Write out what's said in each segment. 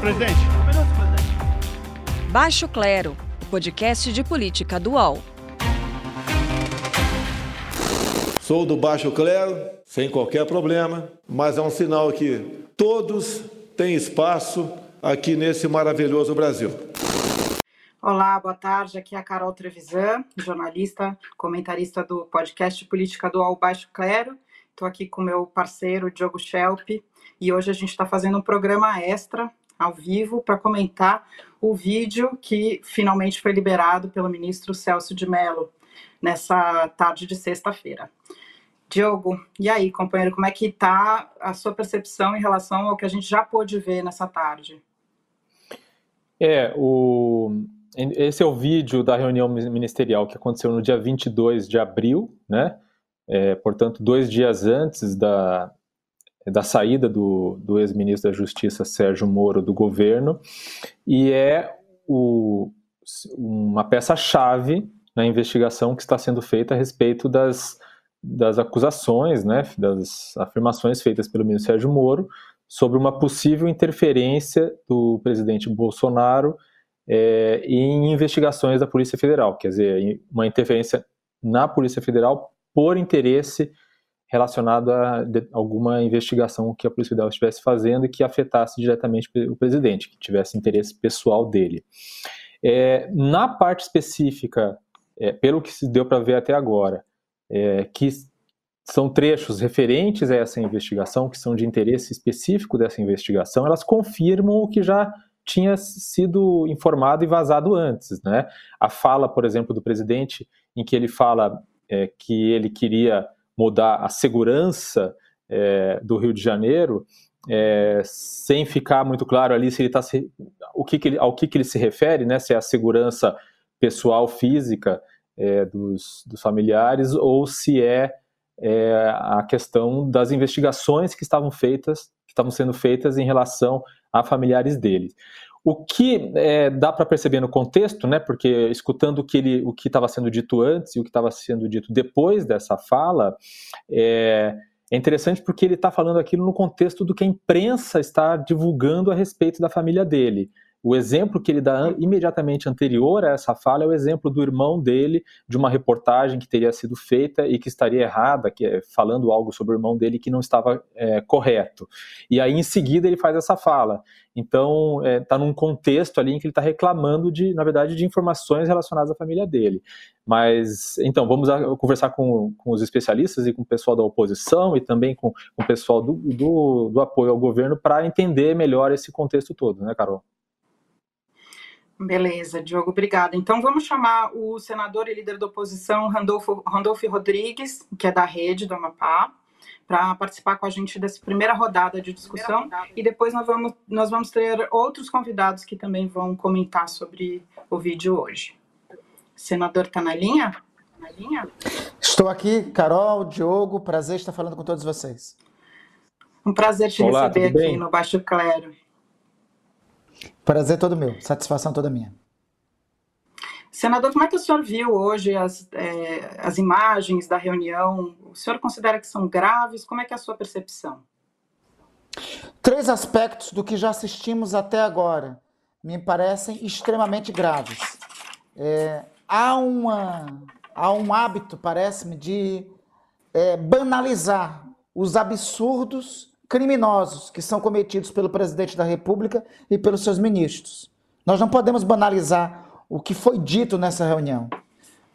presidente. Um minuto, presidente. Baixo Clero, o podcast de política do UOL. Sou do Baixo Clero, sem qualquer problema, mas é um sinal que todos têm espaço aqui nesse maravilhoso Brasil. Olá, boa tarde. Aqui é a Carol Trevisan, jornalista, comentarista do podcast Política do UOL Baixo Clero. Estou aqui com meu parceiro Diogo Schelp e hoje a gente está fazendo um programa extra ao vivo para comentar o vídeo que finalmente foi liberado pelo ministro Celso de Mello nessa tarde de sexta-feira. Diogo, e aí, companheiro, como é que está a sua percepção em relação ao que a gente já pôde ver nessa tarde? É, o... esse é o vídeo da reunião ministerial que aconteceu no dia 22 de abril, né? é, portanto, dois dias antes da, da saída do, do ex-ministro da Justiça Sérgio Moro do governo, e é o, uma peça-chave na investigação que está sendo feita a respeito das, das acusações, né, das afirmações feitas pelo ministro Sérgio Moro sobre uma possível interferência do presidente Bolsonaro é, em investigações da Polícia Federal, quer dizer, uma interferência na Polícia Federal por interesse relacionado a alguma investigação que a Polícia Federal estivesse fazendo e que afetasse diretamente o presidente, que tivesse interesse pessoal dele. É, na parte específica, é, pelo que se deu para ver até agora, é, que são trechos referentes a essa investigação, que são de interesse específico dessa investigação, elas confirmam o que já tinha sido informado e vazado antes. Né? A fala, por exemplo, do presidente, em que ele fala é, que ele queria mudar a segurança é, do Rio de Janeiro, é, sem ficar muito claro ali se ele está o que, que ele, ao que, que ele se refere, né? Se é a segurança pessoal física é, dos, dos, familiares ou se é, é, a questão das investigações que estavam feitas, que estavam sendo feitas em relação a familiares dele. O que é, dá para perceber no contexto, né, porque escutando o que ele, o que estava sendo dito antes e o que estava sendo dito depois dessa fala, é, é interessante porque ele está falando aquilo no contexto do que a imprensa está divulgando a respeito da família dele. O exemplo que ele dá imediatamente anterior a essa fala é o exemplo do irmão dele, de uma reportagem que teria sido feita e que estaria errada, que é, falando algo sobre o irmão dele que não estava é, correto. E aí, em seguida, ele faz essa fala. Então, está é, tá num contexto ali em que ele está reclamando, de, na verdade, de informações relacionadas à família dele. Mas, então, vamos conversar com, com, os especialistas e com o pessoal da oposição e também com, com o pessoal do, do, do apoio ao governo para entender melhor esse contexto todo, né, Carol? Beleza, Diogo, obrigada. Então vamos chamar o senador e líder da oposição, Randolfo, Randolfo Rodrigues, que é da rede do Amapá, para participar com a gente dessa primeira rodada de discussão. Rodada. E depois nós vamos, nós vamos ter outros convidados que também vão comentar sobre o vídeo hoje. Senador está na linha? na linha? Estou aqui, Carol, Diogo, prazer estar falando com todos vocês. Um prazer te Olá, receber aqui no Baixo Clero. Prazer todo meu, satisfação toda minha. Senador, como é que o senhor viu hoje as, é, as imagens da reunião? O senhor considera que são graves? Como é que é a sua percepção? Três aspectos do que já assistimos até agora me parecem extremamente graves. É, há, uma, há um hábito, parece-me, de é, banalizar os absurdos criminosos que são cometidos pelo presidente da República e pelos seus ministros. Nós não podemos banalizar o que foi dito nessa reunião.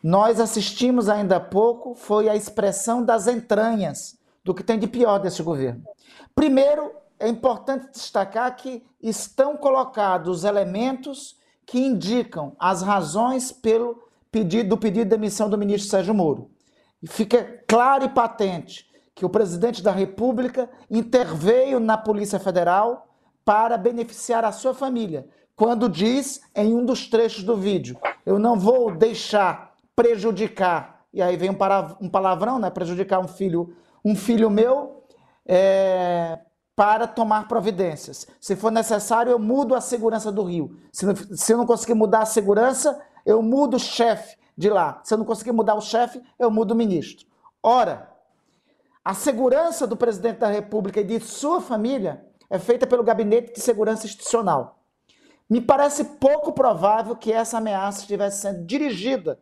Nós assistimos ainda há pouco foi a expressão das entranhas do que tem de pior desse governo. Primeiro, é importante destacar que estão colocados elementos que indicam as razões pelo pedido do pedido de demissão do ministro Sérgio Moro. E fica claro e patente que o presidente da República interveio na Polícia Federal para beneficiar a sua família, quando diz em um dos trechos do vídeo: Eu não vou deixar prejudicar, e aí vem um palavrão, né? Prejudicar um filho, um filho meu. É, para tomar providências. Se for necessário, eu mudo a segurança do Rio. Se, não, se eu não conseguir mudar a segurança, eu mudo o chefe de lá. Se eu não conseguir mudar o chefe, eu mudo o ministro. Ora, a segurança do presidente da República e de sua família é feita pelo Gabinete de Segurança Institucional. Me parece pouco provável que essa ameaça estivesse sendo dirigida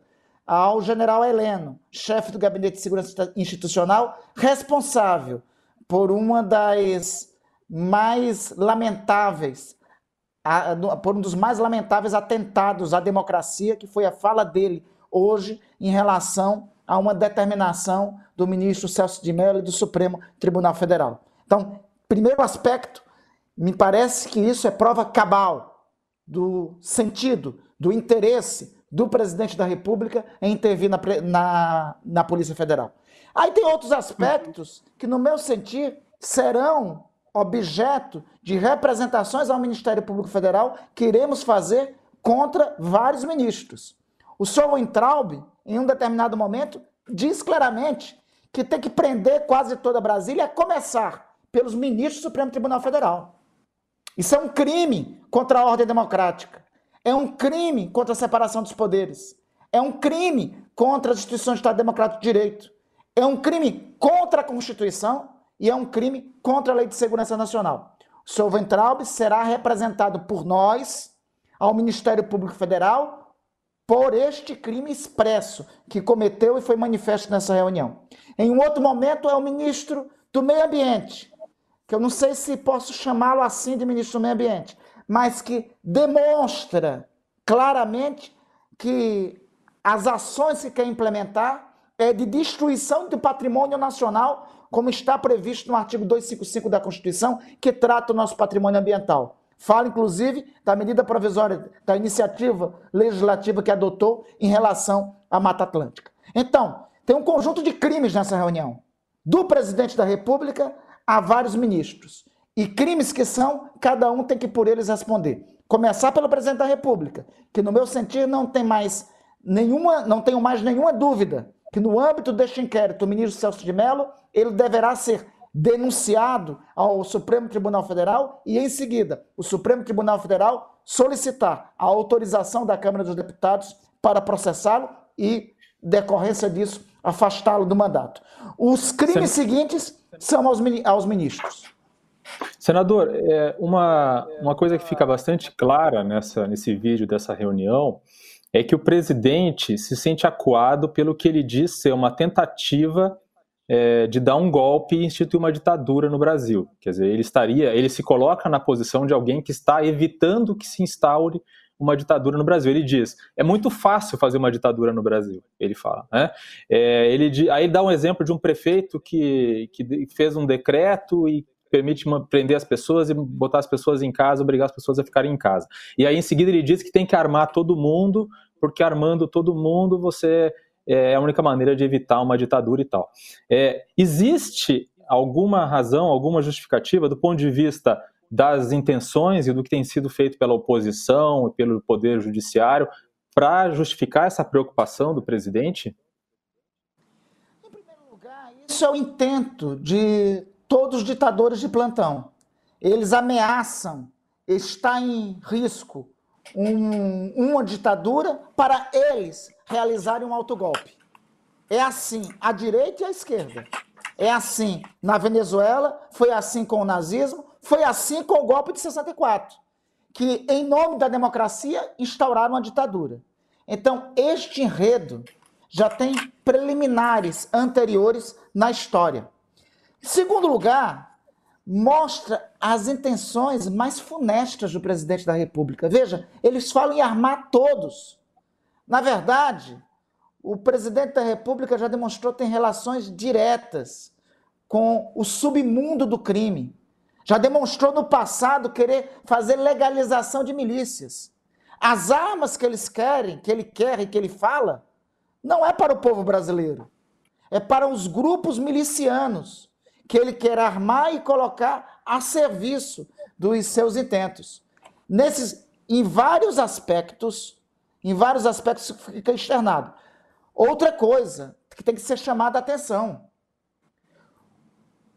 ao general Heleno, chefe do Gabinete de Segurança Institucional, responsável por uma das mais lamentáveis, por um dos mais lamentáveis atentados à democracia, que foi a fala dele hoje em relação a uma determinação do ministro Celso de Mello e do Supremo Tribunal Federal. Então, primeiro aspecto, me parece que isso é prova cabal do sentido, do interesse do presidente da República em intervir na, na, na Polícia Federal. Aí tem outros aspectos que, no meu sentir, serão objeto de representações ao Ministério Público Federal que iremos fazer contra vários ministros. O senhor Weintraub, em um determinado momento, diz claramente que tem que prender quase toda Brasília, a começar pelos ministros do Supremo Tribunal Federal. Isso é um crime contra a ordem democrática. É um crime contra a separação dos poderes. É um crime contra as instituições do Estado Democrático de Direito. É um crime contra a Constituição e é um crime contra a Lei de Segurança Nacional. O senhor Ventralbe será representado por nós ao Ministério Público Federal por este crime expresso que cometeu e foi manifesto nessa reunião. Em um outro momento é o ministro do Meio Ambiente, que eu não sei se posso chamá-lo assim de ministro do Meio Ambiente, mas que demonstra claramente que as ações que quer implementar é de destruição do patrimônio nacional como está previsto no artigo 255 da Constituição, que trata o nosso patrimônio ambiental. Fala, inclusive, da medida provisória, da iniciativa legislativa que adotou em relação à Mata Atlântica. Então, tem um conjunto de crimes nessa reunião. Do presidente da República a vários ministros. E crimes que são, cada um tem que por eles responder. Começar pelo presidente da República, que no meu sentido não tem mais nenhuma, não tenho mais nenhuma dúvida que no âmbito deste inquérito, o ministro Celso de Mello, ele deverá ser denunciado ao Supremo Tribunal Federal e, em seguida, o Supremo Tribunal Federal solicitar a autorização da Câmara dos Deputados para processá-lo e, decorrência disso, afastá-lo do mandato. Os crimes Sen... seguintes são aos, aos ministros. Senador, é, uma, uma coisa que fica bastante clara nessa, nesse vídeo dessa reunião é que o presidente se sente acuado pelo que ele diz ser uma tentativa é, de dar um golpe e instituir uma ditadura no Brasil. Quer dizer, ele estaria, ele se coloca na posição de alguém que está evitando que se instaure uma ditadura no Brasil. Ele diz: é muito fácil fazer uma ditadura no Brasil. Ele fala. Né? É, ele, aí ele dá um exemplo de um prefeito que, que fez um decreto e permite prender as pessoas e botar as pessoas em casa, obrigar as pessoas a ficarem em casa. E aí em seguida ele diz que tem que armar todo mundo, porque armando todo mundo você é, é a única maneira de evitar uma ditadura e tal. É, existe alguma razão, alguma justificativa do ponto de vista das intenções e do que tem sido feito pela oposição e pelo poder judiciário para justificar essa preocupação do presidente? Em primeiro lugar, isso é o intento de todos os ditadores de plantão. Eles ameaçam, está em risco um, uma ditadura para eles realizarem um autogolpe. É assim a direita e a esquerda. É assim na Venezuela, foi assim com o nazismo, foi assim com o golpe de 64, que em nome da democracia instauraram a ditadura. Então, este enredo já tem preliminares anteriores na história. Em segundo lugar, mostra as intenções mais funestas do presidente da República. Veja, eles falam em armar todos. Na verdade, o presidente da República já demonstrou ter relações diretas com o submundo do crime. Já demonstrou no passado querer fazer legalização de milícias. As armas que eles querem, que ele quer e que ele fala, não é para o povo brasileiro. É para os grupos milicianos que ele quer armar e colocar a serviço dos seus intentos. Nesses, em vários aspectos, em vários aspectos fica externado. Outra coisa que tem que ser chamada a atenção.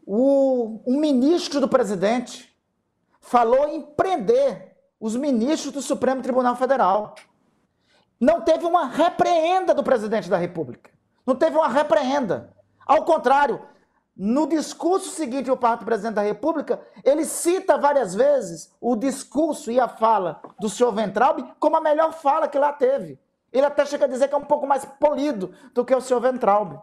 O, ministro do presidente falou em prender os ministros do Supremo Tribunal Federal. Não teve uma repreenda do presidente da República. Não teve uma repreenda. Ao contrário, no discurso seguinte ao parte do presidente da República, ele cita várias vezes o discurso e a fala do senhor Ventralbe como a melhor fala que lá teve. Ele até chega a dizer que é um pouco mais polido do que o senhor Ventralbe.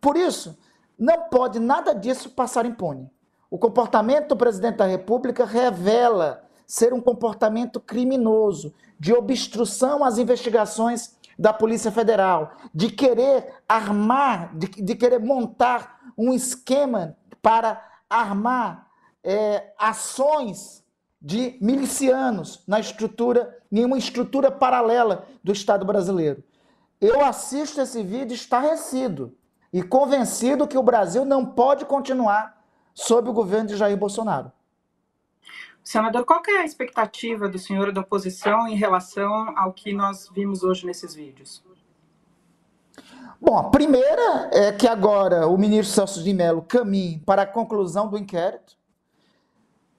Por isso, não pode nada disso passar impune. O comportamento do presidente da República revela ser um comportamento criminoso, de obstrução às investigações da Polícia Federal, de querer armar, de, de querer montar um esquema para armar é, ações de milicianos na estrutura, em uma estrutura paralela do Estado brasileiro. Eu assisto esse vídeo estarrecido e convencido que o Brasil não pode continuar sob o governo de Jair Bolsonaro. Senador, qual é a expectativa do senhor da oposição em relação ao que nós vimos hoje nesses vídeos? Bom, a primeira é que agora o ministro Celso de Mello caminhe para a conclusão do inquérito.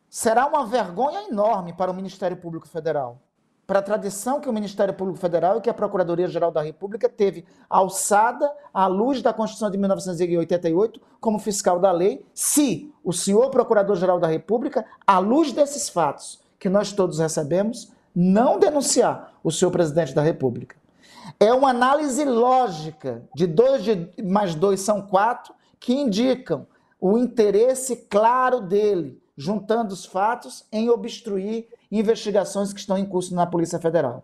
Será uma vergonha enorme para o Ministério Público Federal, para a tradição que o Ministério Público Federal e que a Procuradoria-Geral da República teve alçada à luz da Constituição de 1988 como fiscal da lei, se o senhor Procurador-Geral da República, à luz desses fatos que nós todos recebemos, não denunciar o senhor presidente da República. É uma análise lógica de 2 mais 2 são 4 que indicam o interesse claro dele, juntando os fatos, em obstruir investigações que estão em curso na Polícia Federal.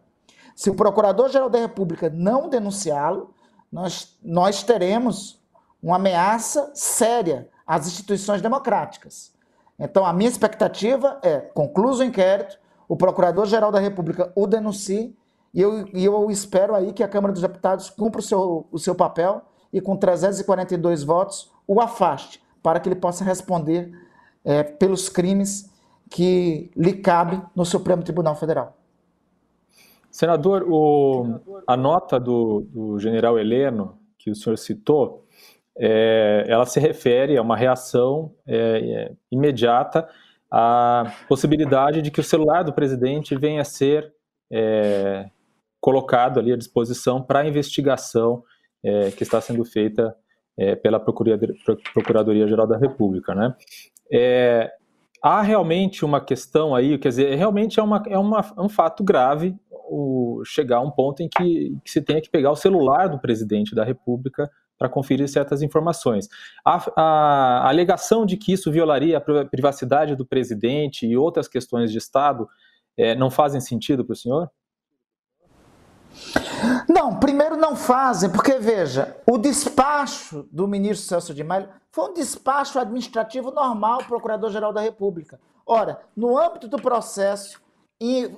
Se o Procurador-Geral da República não denunciá-lo, nós, nós teremos uma ameaça séria às instituições democráticas. Então, a minha expectativa é, concluso o inquérito, o Procurador-Geral da República o denuncie e eu, e eu espero aí que a Câmara dos Deputados cumpra o seu, o seu papel e com 342 votos o afaste, para que ele possa responder é, pelos crimes que lhe cabe no Supremo Tribunal Federal. Senador, o, a nota do, do, general Heleno, que o senhor citou, é, ela se refere a uma reação é, é imediata à possibilidade de que o celular do presidente venha a ser é, colocado ali à disposição para a investigação é, que está sendo feita é, pela Procuradoria-Geral da República. Né? Há realmente uma questão aí, quer dizer, realmente é, uma, é uma, é um fato grave o, chegar a um ponto em que, que se tenha que pegar o celular do presidente da República para conferir certas informações. A, a, a, alegação de que isso violaria a privacidade do presidente e outras questões de Estado é, não fazem sentido para o senhor? Não, primeiro não fazem, porque veja, o despacho do ministro Celso de Mello foi um despacho administrativo normal, Procurador-Geral da República. Ora, no âmbito do processo,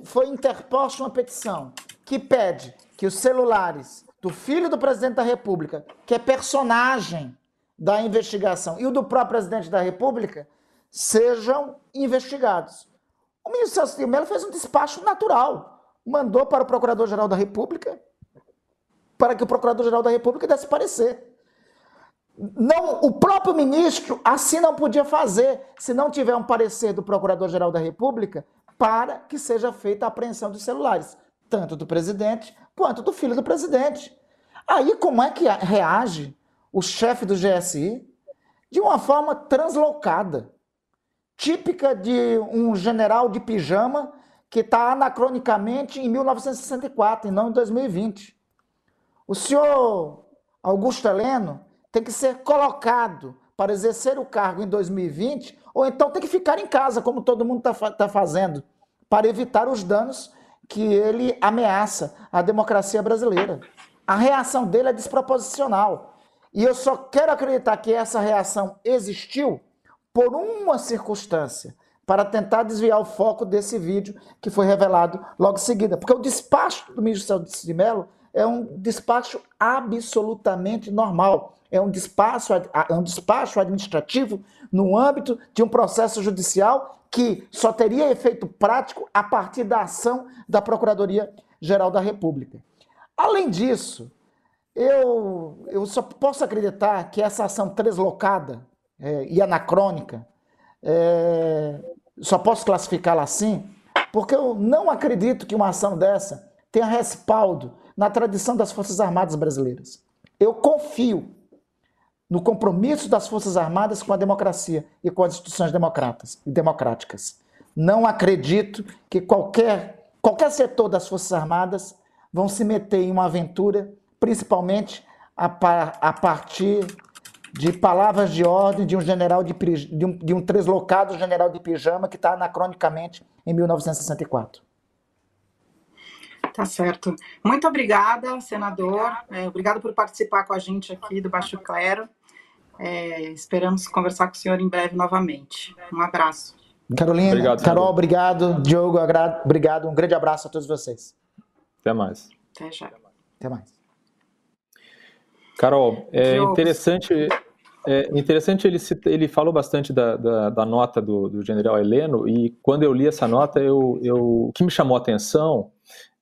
foi interposta uma petição que pede que os celulares do filho do presidente da República, que é personagem da investigação, e o do próprio presidente da República, sejam investigados. O ministro Celso de Mello fez um despacho natural mandou para o Procurador-Geral da República para que o Procurador-Geral da República desse parecer. Não, o próprio ministro assim não podia fazer se não tiver um parecer do Procurador-Geral da República para que seja feita a apreensão dos celulares, tanto do presidente quanto do filho do presidente. Aí como é que reage o chefe do GSI? De uma forma translocada, típica de um general de pijama que está anacronicamente em 1964 e não em 2020. O senhor Augusto Heleno tem que ser colocado para exercer o cargo em 2020, ou então tem que ficar em casa, como todo mundo está tá fazendo, para evitar os danos que ele ameaça à democracia brasileira. A reação dele é desproporcional. E eu só quero acreditar que essa reação existiu por uma circunstância para tentar desviar o foco desse vídeo que foi revelado logo em seguida. Porque o despacho do ministro Celso de Mello é um despacho absolutamente normal. É um despacho, é um despacho administrativo no âmbito de um processo judicial que só teria efeito prático a partir da ação da Procuradoria-Geral da República. Além disso, eu, eu só posso acreditar que essa ação translocada é, e anacrônica é, só posso classificá-la assim, porque eu não acredito que uma ação dessa tenha respaldo na tradição das Forças Armadas brasileiras. Eu confio no compromisso das Forças Armadas com a democracia e com as instituições democratas, democráticas. Não acredito que qualquer, qualquer setor das Forças Armadas vão se meter em uma aventura, principalmente a, par, a partir de palavras de ordem de um general de, de um, de um translocado general de pijama que está anacronicamente em 1964. Tá certo. Muito obrigada, senador. É, obrigado por participar com a gente aqui do Baixo Clero. É, esperamos conversar com o senhor em breve novamente. Um abraço. Carolina, obrigado, Carol, obrigado. Diogo, obrigado. Um grande abraço a todos vocês. Até mais. Até já. Até mais. Carol, é Diogo. interessante. É interessante, ele, ele falou bastante da, da, da nota do, do, general Heleno, e quando eu li essa nota, eu, eu, o que me chamou a atenção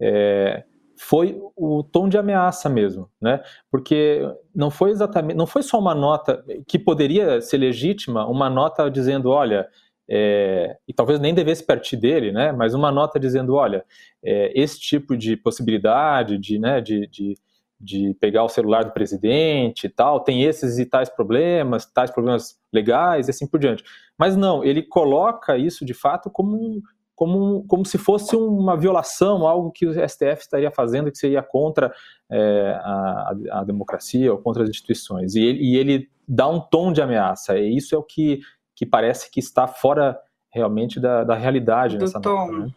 é, foi o tom de ameaça mesmo, né? Porque não foi exatamente, não foi só uma nota que poderia ser legítima, uma nota dizendo, olha, é, e talvez nem devesse partir dele, né? Mas uma nota dizendo, olha, é, esse tipo de possibilidade de, né, de, de de pegar o celular do presidente e tal, tem esses e tais problemas, tais problemas legais e assim por diante. Mas não, ele coloca isso de fato como, como, como se fosse uma violação, algo que o STF estaria fazendo que seria contra é, a, a, democracia ou contra as instituições. E ele, e ele, dá um tom de ameaça, e isso é o que, que parece que está fora realmente da, da realidade do nessa tom. Nota, né?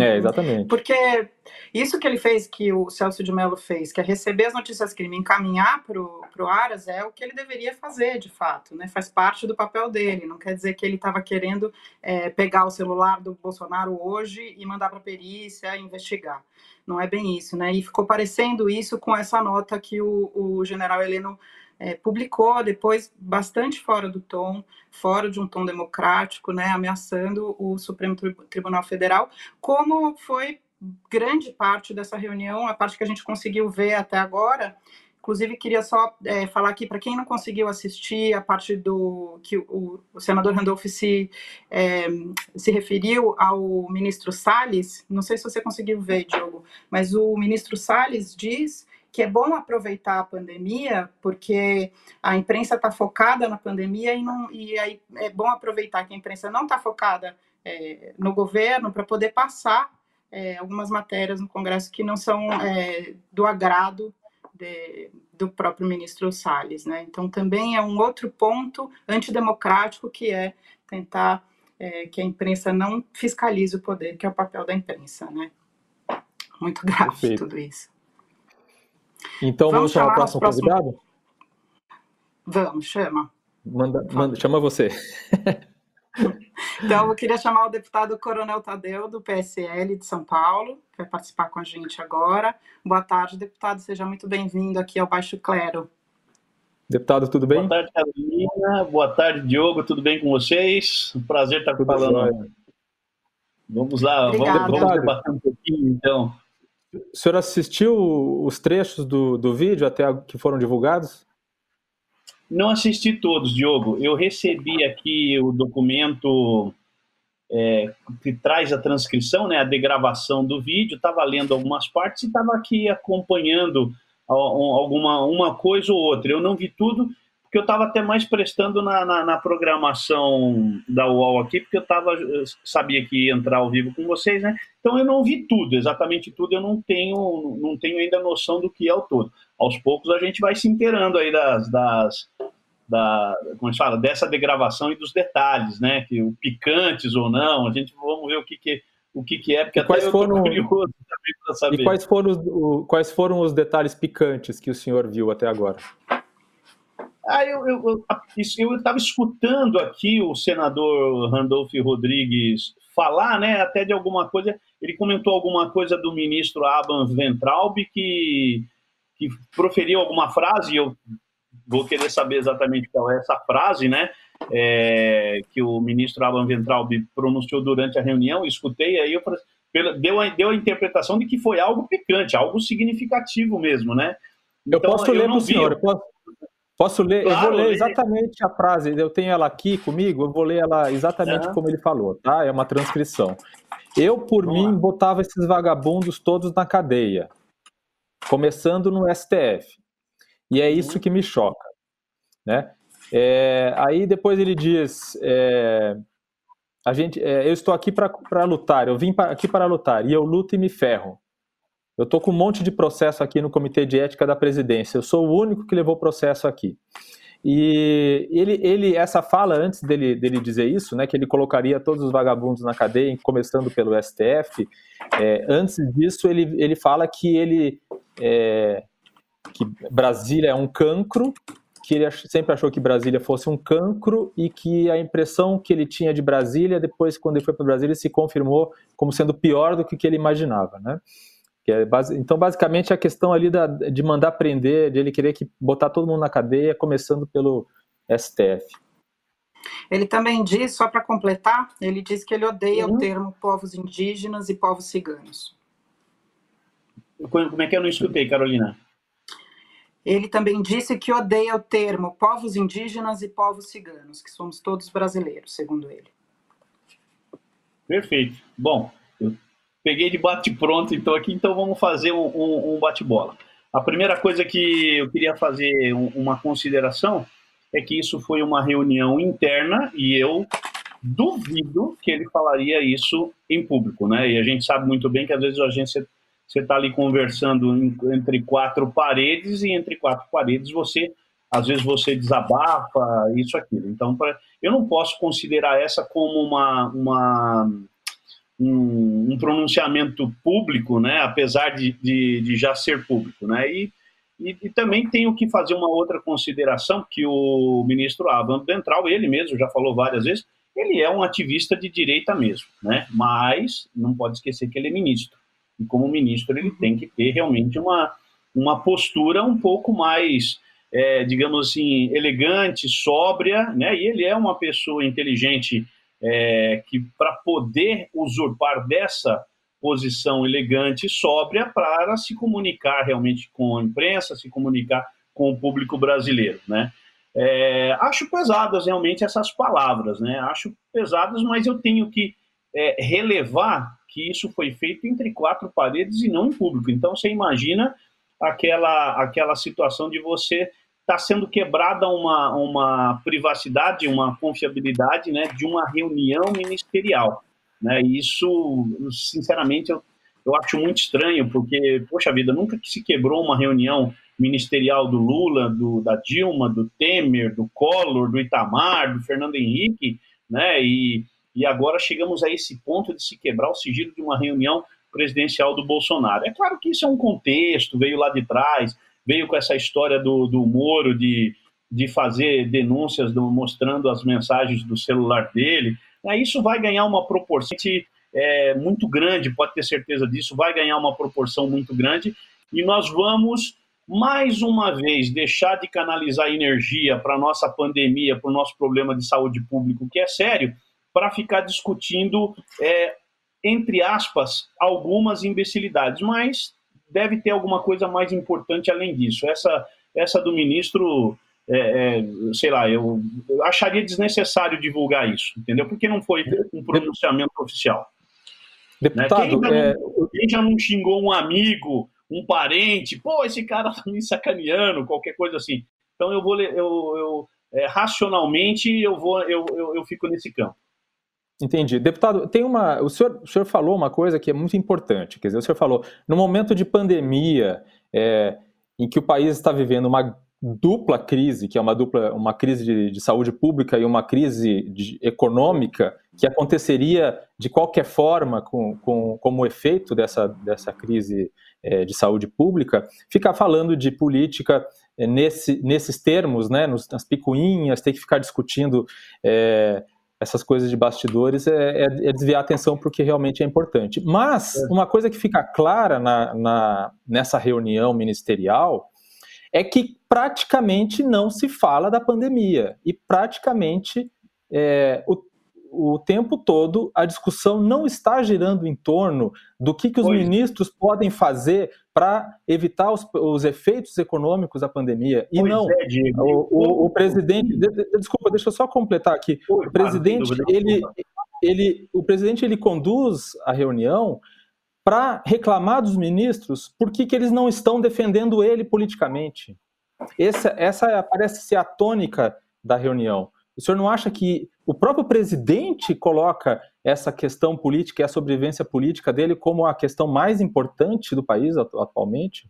É, uhum. exatamente. Porque isso que ele fez, que o Celso de Mello fez, que é receber as notícias crime encaminhar para o Aras, é o que ele deveria fazer, de fato, né? Faz parte do papel dele. Não quer dizer que ele estava querendo é, pegar o celular do Bolsonaro hoje e mandar para a perícia investigar. Não é bem isso, né? E ficou parecendo isso com essa nota que o, o general Heleno é, publicou depois bastante fora do tom, fora de um tom democrático, né, ameaçando o Supremo Tribunal Federal, como foi grande parte dessa reunião, a parte que a gente conseguiu ver até agora. Inclusive, queria só é, falar aqui para quem não conseguiu assistir a parte do que o, o senador Randolph se, é, se referiu ao ministro Salles. Não sei se você conseguiu ver, Diogo, mas o ministro Salles diz que é bom aproveitar a pandemia, porque a imprensa está focada na pandemia e, não, e aí é bom aproveitar que a imprensa não está focada é, no governo para poder passar é, algumas matérias no Congresso que não são é, do agrado de, do próprio ministro Salles. Né? Então, também é um outro ponto antidemocrático que é tentar é, que a imprensa não fiscalize o poder, que é o papel da imprensa. Né? Muito grave Perfeito. tudo isso. Então vamos, vamos chamar o próximo, próximo convidado? Vamos, chama. Manda, manda, chama você. então, eu queria chamar o deputado Coronel Tadeu, do PSL de São Paulo, que vai participar com a gente agora. Boa tarde, deputado. Seja muito bem-vindo aqui ao Baixo Clero. Deputado, tudo bem? Boa tarde, Carolina. Boa tarde, Diogo. Tudo bem com vocês? Um prazer estar tudo falando. Bem. Vamos lá, Obrigada. vamos, vamos debater um pouquinho, então. O senhor assistiu os trechos do, do vídeo até que foram divulgados? Não assisti todos, Diogo. Eu recebi aqui o documento é, que traz a transcrição, né, a degravação do vídeo, estava lendo algumas partes e estava aqui acompanhando alguma uma coisa ou outra. Eu não vi tudo, porque eu estava até mais prestando na, na, na, programação da UOL aqui, porque eu tava, eu sabia que ia entrar ao vivo com vocês, né? Então eu não vi tudo, exatamente tudo, eu não tenho, não tenho ainda noção do que é o todo. Aos poucos a gente vai se inteirando aí das, das da, como se fala, dessa degravação e dos detalhes, né? Que o picantes ou não, a gente vamos ver o que, que o que, que é, porque e quais foram, curioso também saber. E quais foram, os, quais foram os detalhes picantes que o senhor viu até agora? Ah, eu eu estava escutando aqui o senador Randolph Rodrigues falar, né, até de alguma coisa. Ele comentou alguma coisa do ministro Aban Ventralb que, que proferiu alguma frase. Eu vou querer saber exatamente qual é essa frase, né? É, que o ministro Aban Ventralb pronunciou durante a reunião. Escutei aí, eu falei, deu a, deu a interpretação de que foi algo picante, algo significativo mesmo, né? Então, eu posso ler para o senhor. Eu posso, Posso ler? Claro, eu vou ler exatamente a frase. Eu tenho ela aqui comigo, eu vou ler ela exatamente como ele falou, tá? É uma transcrição. Eu, por Vamos mim, lá. botava esses vagabundos todos na cadeia, começando no STF. E é isso uhum. que me choca. né? É, aí depois ele diz, é, a gente, é, eu estou aqui para lutar, eu vim pra, aqui para lutar e eu luto e me ferro. Eu estou com um monte de processo aqui no Comitê de Ética da Presidência. Eu sou o único que levou processo aqui. E ele, ele, essa fala antes dele, dele dizer isso, né, que ele colocaria todos os vagabundos na cadeia, começando pelo STF. É, antes disso, ele, ele fala que ele é, que Brasília é um cancro, que ele sempre achou que Brasília fosse um cancro e que a impressão que ele tinha de Brasília, depois quando ele foi para Brasília, se confirmou como sendo pior do que, que ele imaginava, né? É base... então, basicamente, a questão ali da, de mandar prender, de ele querer que botar todo mundo na cadeia, começando pelo STF. Ele também diz, só para completar, ele diz que ele odeia uhum. o termo povos indígenas e povos ciganos. Como é que eu não escutei, Carolina? Ele também disse que odeia o termo povos indígenas e povos ciganos, que somos todos brasileiros, segundo ele. Perfeito. Bom, peguei de bate-pronto então aqui, então vamos fazer um, um, um bate-bola. A primeira coisa que eu queria fazer uma consideração é que isso foi uma reunião interna e eu duvido que ele falaria isso em público, né? E a gente sabe muito bem que às vezes a agência você está ali conversando entre quatro paredes e entre quatro paredes você às vezes você desabafa isso aquilo. Então, pra, eu não posso considerar essa como uma, uma um, um, pronunciamento público, né, apesar de, de, de já ser público, né, e, e, e, também tenho que fazer uma outra consideração que o ministro Avan Ventral, ele mesmo já falou várias vezes, ele é um ativista de direita mesmo, né, mas não pode esquecer que ele é ministro, e como ministro ele tem que ter realmente uma, uma postura um pouco mais, é, digamos assim, elegante, sóbria, né, e ele é uma pessoa inteligente é, que para poder usurpar dessa posição elegante e sóbria para se comunicar realmente com a imprensa, se comunicar com o público brasileiro, né? É, acho pesadas realmente essas palavras, né? Acho pesadas, mas eu tenho que é, relevar que isso foi feito entre quatro paredes e não em público. Então você imagina aquela aquela situação de você está sendo quebrada uma, uma privacidade, uma confiabilidade né, de uma reunião ministerial. Né? E isso, sinceramente, eu, eu acho muito estranho, porque, poxa vida, nunca que se quebrou uma reunião ministerial do Lula, do, da Dilma, do Temer, do Collor, do Itamar, do Fernando Henrique, né? E, e agora chegamos a esse ponto de se quebrar o sigilo de uma reunião presidencial do Bolsonaro. É claro que isso é um contexto, veio lá de trás, veio com essa história do, do Moro de, de fazer denúncias do, mostrando as mensagens do celular dele. Aí isso vai ganhar uma proporção é, muito grande, pode ter certeza disso, vai ganhar uma proporção muito grande e nós vamos mais uma vez deixar de canalizar energia para a nossa pandemia, para o nosso problema de saúde pública, que é sério, para ficar discutindo, é, entre aspas, algumas imbecilidades. Mas deve ter alguma coisa mais importante além disso. Essa, essa do ministro, é, é, sei lá, eu, eu, acharia desnecessário divulgar isso, entendeu? Porque não foi um pronunciamento oficial. Deputado, né? quem, já é... não, quem já não xingou um amigo, um parente, pô, esse cara tá me sacaneando, qualquer coisa assim. Então eu vou, eu, eu é, racionalmente eu vou, eu, eu, eu fico nesse campo. Entendi. Deputado, tem uma. O senhor, o senhor falou uma coisa que é muito importante. Quer dizer, o senhor falou, no momento de pandemia, é, em que o país está vivendo uma dupla crise, que é uma dupla, uma crise de, de saúde pública e uma crise de, econômica, que aconteceria de qualquer forma com, com, como efeito dessa, dessa crise é, de saúde pública, ficar falando de política é, nesse, nesses termos, né, nos, nas picuinhas, ter que ficar discutindo é, essas coisas de bastidores é, é, é desviar a atenção para o que realmente é importante. Mas é. uma coisa que fica clara na, na, nessa reunião ministerial é que praticamente não se fala da pandemia e praticamente é, o o tempo todo a discussão não está girando em torno do que, que os pois. ministros podem fazer para evitar os, os, efeitos econômicos da pandemia. E pois não, é, o, o, o, presidente. De, de, desculpa, deixa eu só completar aqui. o presidente, ele, ele, o presidente ele conduz a reunião para reclamar dos ministros por que, que eles não estão defendendo ele politicamente. essa, essa parece ser a tônica da reunião. O senhor não acha que o próprio presidente coloca essa questão política e a sobrevivência política dele como a questão mais importante do país atualmente?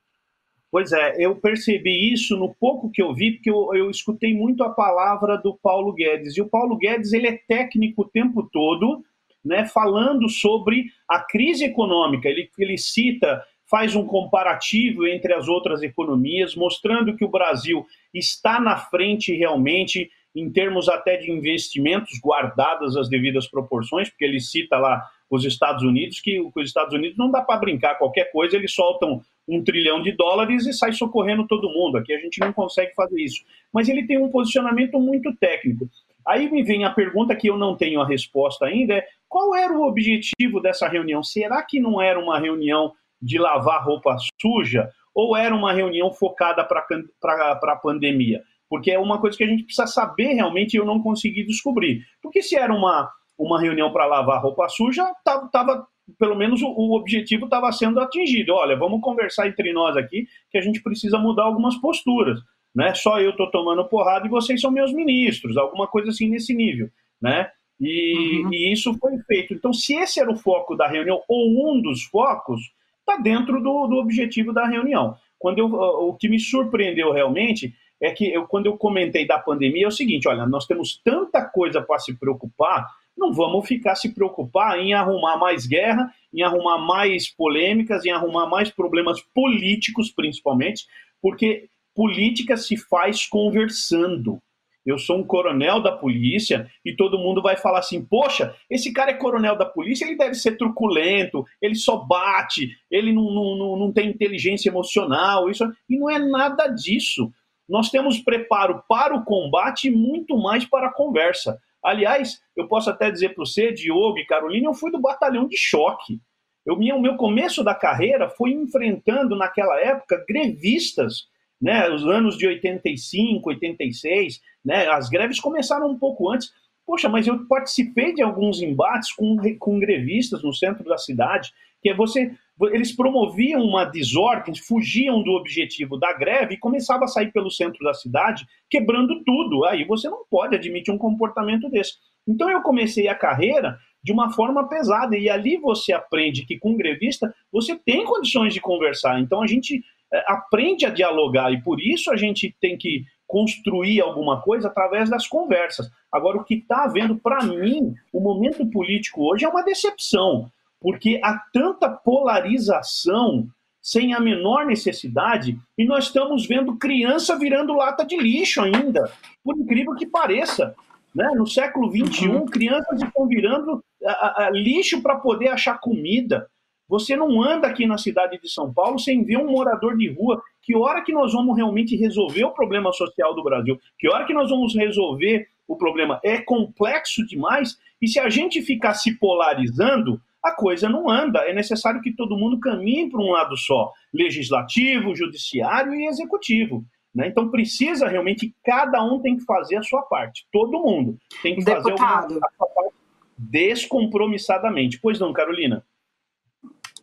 Pois é, eu percebi isso no pouco que eu vi, porque eu, eu, escutei muito a palavra do Paulo Guedes. E o Paulo Guedes ele é técnico o tempo todo, né, falando sobre a crise econômica. Ele, ele cita, faz um comparativo entre as outras economias, mostrando que o Brasil está na frente realmente em termos até de investimentos, guardadas as devidas proporções, porque ele cita lá os Estados Unidos, que os Estados Unidos não dá para brincar qualquer coisa, eles soltam um trilhão de dólares e sai socorrendo todo mundo. Aqui a gente não consegue fazer isso. Mas ele tem um posicionamento muito técnico. Aí me vem a pergunta que eu não tenho a resposta ainda: é qual era o objetivo dessa reunião? Será que não era uma reunião de lavar roupa suja ou era uma reunião focada para a pandemia? Porque é uma coisa que a gente precisa saber realmente e eu não consegui descobrir. Porque se era uma, uma reunião para lavar roupa suja, tava, tava pelo menos o, o objetivo estava sendo atingido. Olha, vamos conversar entre nós aqui que a gente precisa mudar algumas posturas. Né? Só eu estou tomando porrada e vocês são meus ministros, alguma coisa assim nesse nível. Né? E, uhum. e isso foi feito. Então, se esse era o foco da reunião, ou um dos focos, está dentro do, do objetivo da reunião. Quando eu, o que me surpreendeu realmente é que eu, quando eu comentei da pandemia é o seguinte: olha, nós temos tanta coisa para se preocupar não vamos ficar se preocupar em arrumar mais guerra, em arrumar mais polêmicas, em arrumar mais problemas políticos, principalmente, porque política se faz conversando. Eu sou um coronel da polícia e todo mundo vai falar assim: poxa, esse cara é coronel da polícia, ele deve ser truculento, ele só bate, ele não, não, não tem inteligência emocional, isso e não é nada disso. Nós temos preparo para o combate e muito mais para a conversa. Aliás, eu posso até dizer para você, Diogo e Carolina, eu fui do batalhão de choque. Eu, o meu começo da carreira foi enfrentando, naquela época, grevistas, né, os anos de 85, 86, né, as greves começaram um pouco antes. Poxa, mas eu participei de alguns embates com, com grevistas no centro da cidade, que é você eles promoviam uma desordem, fugiam do objetivo da greve e começavam a sair pelo centro da cidade, quebrando tudo. Aí você não pode admitir um comportamento desse. Então eu comecei a carreira de uma forma pesada e ali você aprende que com grevista você tem condições de conversar. Então a gente é, aprende a dialogar e por isso a gente tem que construir alguma coisa através das conversas. Agora o que está havendo para mim, o momento político hoje é uma decepção porque há tanta polarização sem a menor necessidade e nós estamos vendo criança virando lata de lixo ainda, por incrível que pareça. Né? No século XXI, uhum. crianças estão virando a, a, lixo para poder achar comida. Você não anda aqui na cidade de São Paulo sem ver um morador de rua. Que hora que nós vamos realmente resolver o problema social do Brasil? Que hora que nós vamos resolver o problema? É complexo demais. E se a gente ficar se polarizando, a coisa não anda. É necessário que todo mundo caminhe para um lado só: legislativo, judiciário e executivo. Né? Então precisa realmente, cada um tem que fazer a sua parte. Todo mundo tem que Deputado. fazer a sua parte descompromissadamente. Pois não, Carolina?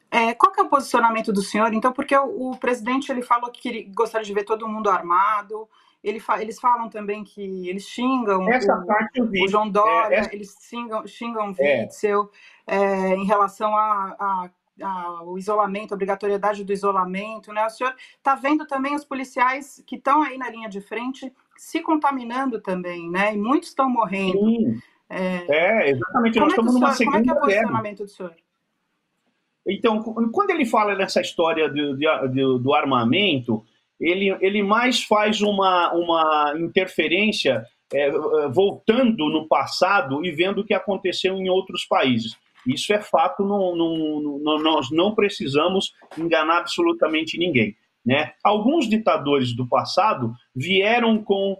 É, qual é o posicionamento do senhor? Então, porque o, o presidente ele falou que gostaria de ver todo mundo armado, ele fa eles falam também que eles xingam essa o, parte o João Dória, é, essa... eles xingam, xingam é. Witzel é, em relação a, a ao isolamento, a obrigatoriedade do isolamento, né? O senhor está vendo também os policiais que estão aí na linha de frente se contaminando também, né? E muitos estão morrendo. É, é exatamente. Nós é estamos numa segunda Como é que é o posicionamento do senhor? Então, quando ele fala nessa história do, do, do armamento, ele, ele mais faz uma, uma interferência é, voltando no passado e vendo o que aconteceu em outros países. Isso é fato, não, não, não, nós não precisamos enganar absolutamente ninguém. Né? Alguns ditadores do passado vieram com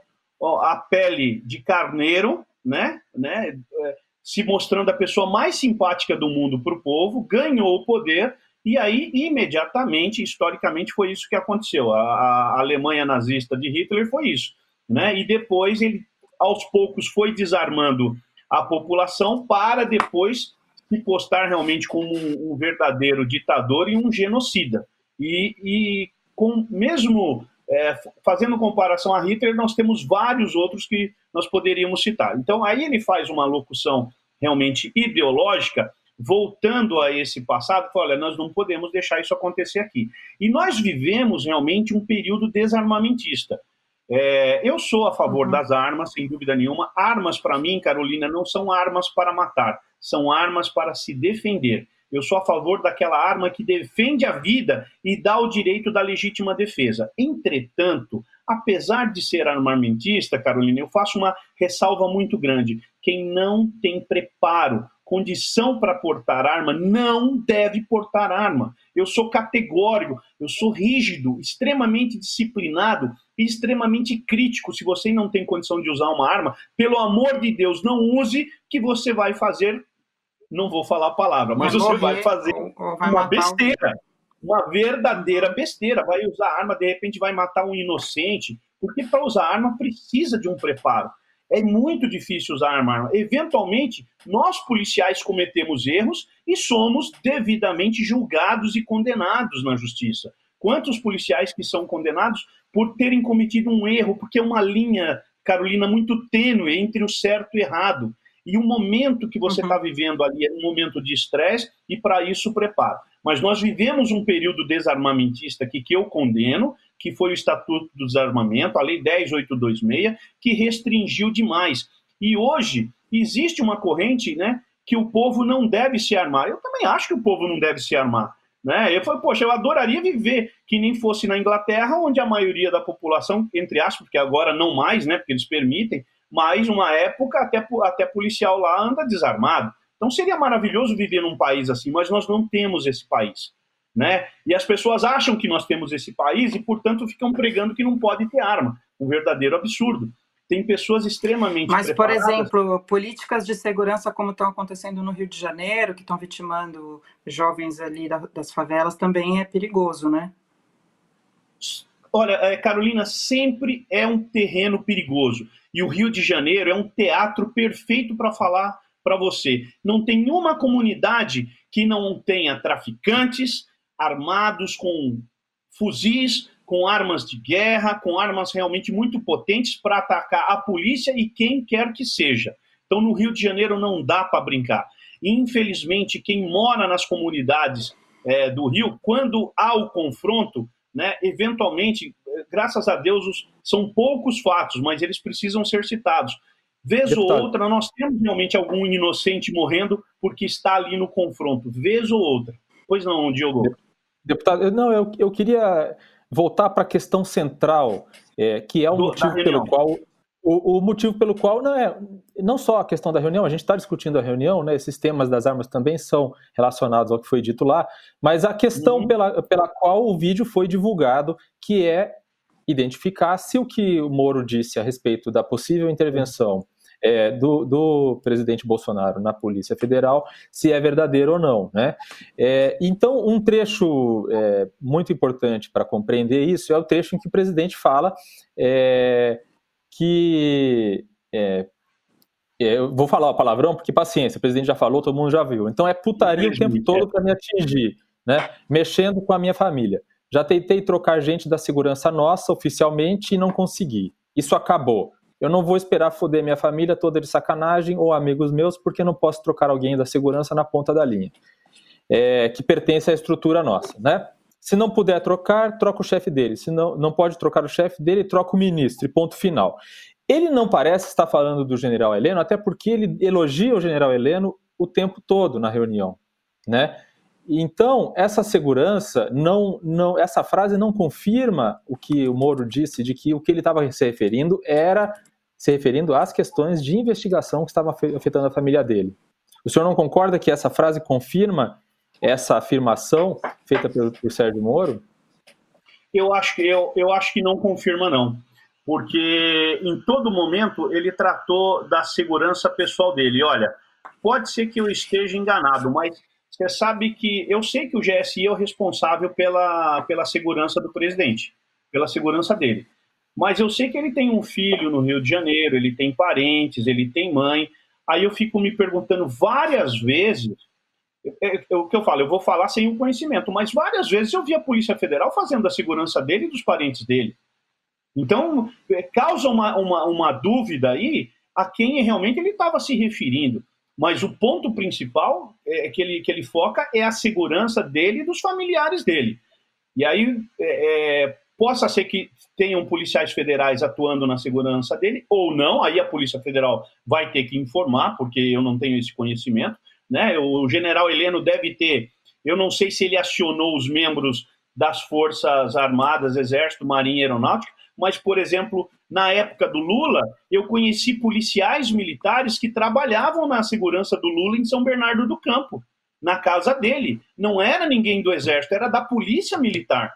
a pele de carneiro, né? Né? É, se mostrando a pessoa mais simpática do mundo para o povo, ganhou o poder e aí, imediatamente, historicamente, foi isso que aconteceu. A, a, Alemanha nazista de Hitler foi isso. Né? E depois ele, aos poucos, foi desarmando a população para depois se postar realmente como um, um verdadeiro ditador e um genocida. E, e com mesmo é, fazendo comparação a Hitler, nós temos vários outros que nós poderíamos citar. Então, aí ele faz uma locução realmente ideológica, voltando a esse passado, fala, olha, nós não podemos deixar isso acontecer aqui. E nós vivemos realmente um período desarmamentista. É, eu sou a favor uhum. das armas, sem dúvida nenhuma. Armas, para mim, Carolina, não são armas para matar, são armas para se defender. Eu sou a favor daquela arma que defende a vida e dá o direito da legítima defesa. Entretanto, apesar de ser armamentista, Carolina, eu faço uma ressalva muito grande. Quem não tem preparo, condição para portar arma, não deve portar arma. Eu sou categórico, eu sou rígido, extremamente disciplinado e extremamente crítico. Se você não tem condição de usar uma arma, pelo amor de Deus, não use, que você vai fazer não vou falar a palavra, mas vai você morrer, vai fazer vai uma besteira, uma verdadeira besteira. Vai usar arma, de repente vai matar um inocente, porque para usar arma precisa de um preparo. É muito difícil usar arma. Eventualmente, nós policiais cometemos erros e somos devidamente julgados e condenados na justiça. Quantos policiais que são condenados por terem cometido um erro, porque é uma linha, Carolina, muito tênue entre o certo e o errado. E o momento que você está uhum. vivendo ali é um momento de estresse e, para isso, preparo. Mas nós vivemos um período desarmamentista aqui que eu condeno, que foi o Estatuto do Desarmamento, a Lei 10826, que restringiu demais. E hoje existe uma corrente né, que o povo não deve se armar. Eu também acho que o povo não deve se armar. Né? Eu falei, poxa, eu adoraria viver que nem fosse na Inglaterra, onde a maioria da população, entre aspas, porque agora não mais, né, porque eles permitem, mas uma época até, até policial lá anda desarmado. Então seria maravilhoso viver num país assim, mas nós não temos esse país. Né? E as pessoas acham que nós temos esse país e, portanto, ficam pregando que não pode ter arma. Um verdadeiro absurdo. Tem pessoas extremamente. Mas, preparadas. por exemplo, políticas de segurança como estão acontecendo no Rio de Janeiro, que estão vitimando jovens ali das favelas, também é perigoso, né? Olha, é, Carolina, sempre é um terreno perigoso. E o Rio de Janeiro é um teatro perfeito para falar para você. Não tem uma comunidade que não tenha traficantes armados com fuzis, com armas de guerra, com armas realmente muito potentes para atacar a polícia e quem quer que seja. Então, no Rio de Janeiro não dá para brincar. Infelizmente, quem mora nas comunidades é, do Rio, quando há o confronto, né, eventualmente, graças a Deus, são poucos fatos, mas eles precisam ser citados. Vez Deputado. ou outra, nós temos realmente algum inocente morrendo porque está ali no confronto. Vez ou outra. Pois não, Diogo? Deputado, não, eu, eu queria voltar para a questão central, é, que é o Do, motivo pelo qual o, o, motivo pelo qual não é não só a questão da reunião, a gente está discutindo a reunião, né, esses temas das armas também são relacionados ao que foi dito lá, mas a questão uhum. pela, pela qual o vídeo foi divulgado, que é identificar se o que o Moro disse a respeito da possível intervenção é, do, do, presidente Bolsonaro na Polícia Federal, se é verdadeiro ou não. Né? É, então, um trecho é, muito importante para compreender isso é o trecho em que o presidente fala é, que. É, é, eu vou falar o palavrão porque paciência, o presidente já falou, todo mundo já viu. Então é putaria o tempo todo para me atingir, né? Mexendo com a minha família. Já tentei trocar gente da segurança nossa oficialmente e não consegui. Isso acabou. Eu não vou esperar foder minha família toda de sacanagem ou amigos meus, porque não posso trocar alguém da segurança na ponta da linha, é, que pertence à estrutura nossa, né? Se não puder trocar, troca o chefe dele. Se não, não pode trocar o chefe dele, troca o ministro, ponto final. Ele não parece estar falando do general Heleno, até porque ele elogia o general Heleno o tempo todo na reunião, né? Então, essa segurança não, não, essa frase não confirma o que o Moro disse de que o que ele estava se referindo era se referindo às questões de investigação que estavam afetando a família dele. O senhor não concorda que essa frase confirma essa afirmação feita por, por Sérgio Moro? Eu acho que eu, eu acho que não confirma não, porque em todo momento ele tratou da segurança pessoal dele. Olha, pode ser que eu esteja enganado, mas você sabe que eu sei que o GSI é o responsável pela, pela segurança do presidente, pela segurança dele. Mas eu sei que ele tem um filho no Rio de Janeiro, ele tem parentes, ele tem mãe. Aí eu fico me perguntando várias vezes, é, é, o que eu falo, eu vou falar sem o conhecimento, mas várias vezes eu vi a Polícia Federal fazendo a segurança dele e dos parentes dele. Então, é, causa uma, uma, uma dúvida aí a quem realmente ele estava se referindo. Mas o ponto principal é, que, ele, que ele foca é a segurança dele e dos familiares dele. E aí, é, é, possa ser que tenham policiais federais atuando na segurança dele, ou não, aí a Polícia Federal vai ter que informar, porque eu não tenho esse conhecimento. Né? O general Heleno deve ter, eu não sei se ele acionou os membros das Forças Armadas, Exército, Marinha e Aeronáutica, mas, por exemplo, na época do Lula, eu conheci policiais militares que trabalhavam na segurança do Lula em São Bernardo do Campo, na casa dele. Não era ninguém do Exército, era da Polícia Militar.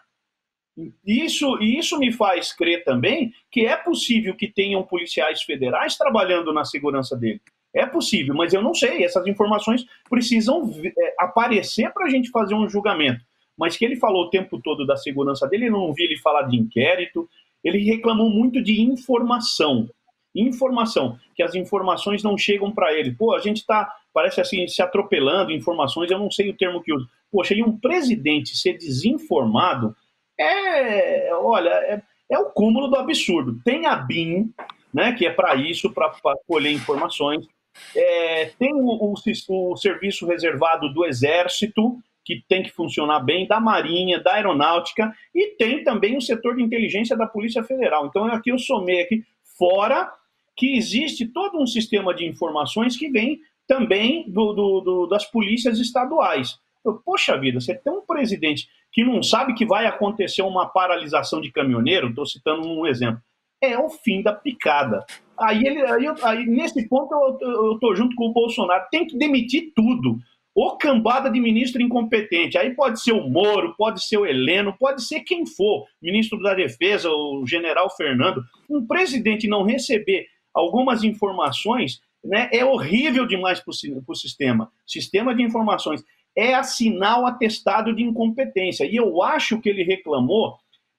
Isso, isso me faz crer também que é possível que tenham policiais federais trabalhando na segurança dele. É possível, mas eu não sei. Essas informações precisam é, aparecer para a gente fazer um julgamento. Mas que ele falou o tempo todo da segurança dele, eu não vi ele falar de inquérito, ele reclamou muito de informação. Informação, que as informações não chegam para ele. Pô, a gente está, parece assim, se atropelando informações, eu não sei o termo que usa. Poxa, e um presidente ser desinformado é, olha, é, é o cúmulo do absurdo. Tem a BIM, né, que é para isso, para colher informações. É, tem o, o, o, serviço reservado do Exército, que tem que funcionar bem, da Marinha, da Aeronáutica, e tem também o setor de inteligência da Polícia Federal. Então, aqui eu somei aqui, fora que existe todo um sistema de informações que vem também do, do, do, das polícias estaduais. Poxa vida, você tem um presidente que não sabe que vai acontecer uma paralisação de caminhoneiro, estou citando um exemplo, é o fim da picada. Aí, ele, aí, aí nesse ponto eu estou junto com o Bolsonaro, tem que demitir tudo. Ou cambada de ministro incompetente. Aí pode ser o Moro, pode ser o Heleno, pode ser quem for, ministro da Defesa, o general Fernando. Um presidente não receber algumas informações né, é horrível demais para o sistema. Sistema de informações é assinar o atestado de incompetência. E eu acho que ele reclamou,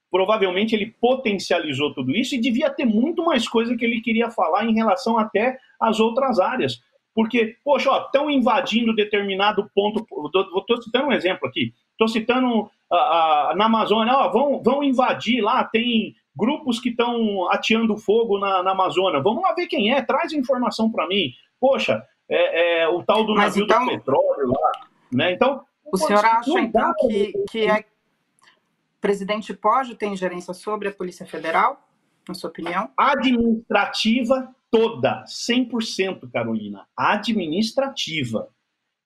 provavelmente ele potencializou tudo isso e devia ter muito mais coisa que ele queria falar em relação até às outras áreas. Porque, poxa, estão invadindo determinado ponto. Estou citando um exemplo aqui. Estou citando na Amazônia, ó, vão, vão invadir lá, tem grupos que estão ateando fogo na, na, Amazônia. Vamos lá ver quem é, traz informação para mim. Poxa, é, é, o tal do navio então... do petróleo lá. Né? Então, o senhor acha, então, que, que é, o presidente pode ter ingerência sobre a Polícia Federal, na sua opinião? Administrativa toda, 100%, Carolina. Administrativa.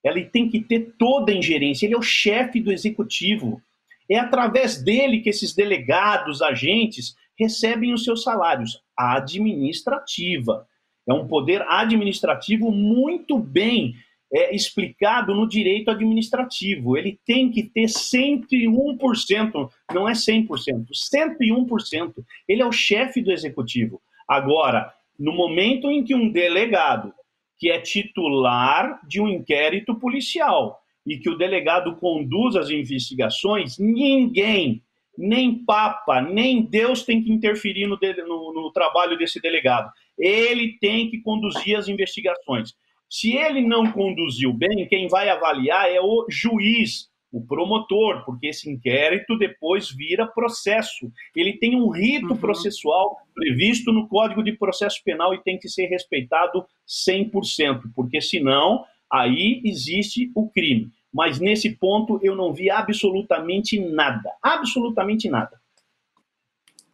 Ela tem que ter toda a ingerência. Ele é o chefe do executivo. É através dele que esses delegados, agentes, recebem os seus salários. Administrativa. É um poder administrativo muito bem é, explicado no direito administrativo. Ele tem que ter 101%, não é 100%, 101%. Ele é o chefe do executivo. Agora, no momento em que um delegado, que é titular de um inquérito policial, e que o delegado conduz as investigações, ninguém, nem Papa, nem Deus tem que interferir no, no, no trabalho desse delegado. Ele tem que conduzir as investigações. Se ele não conduziu bem, quem vai avaliar é o juiz, o promotor, porque esse inquérito depois vira processo. Ele tem um rito uhum. processual previsto no Código de Processo Penal e tem que ser respeitado 100%, porque senão aí existe o crime. Mas nesse ponto eu não vi absolutamente nada, absolutamente nada.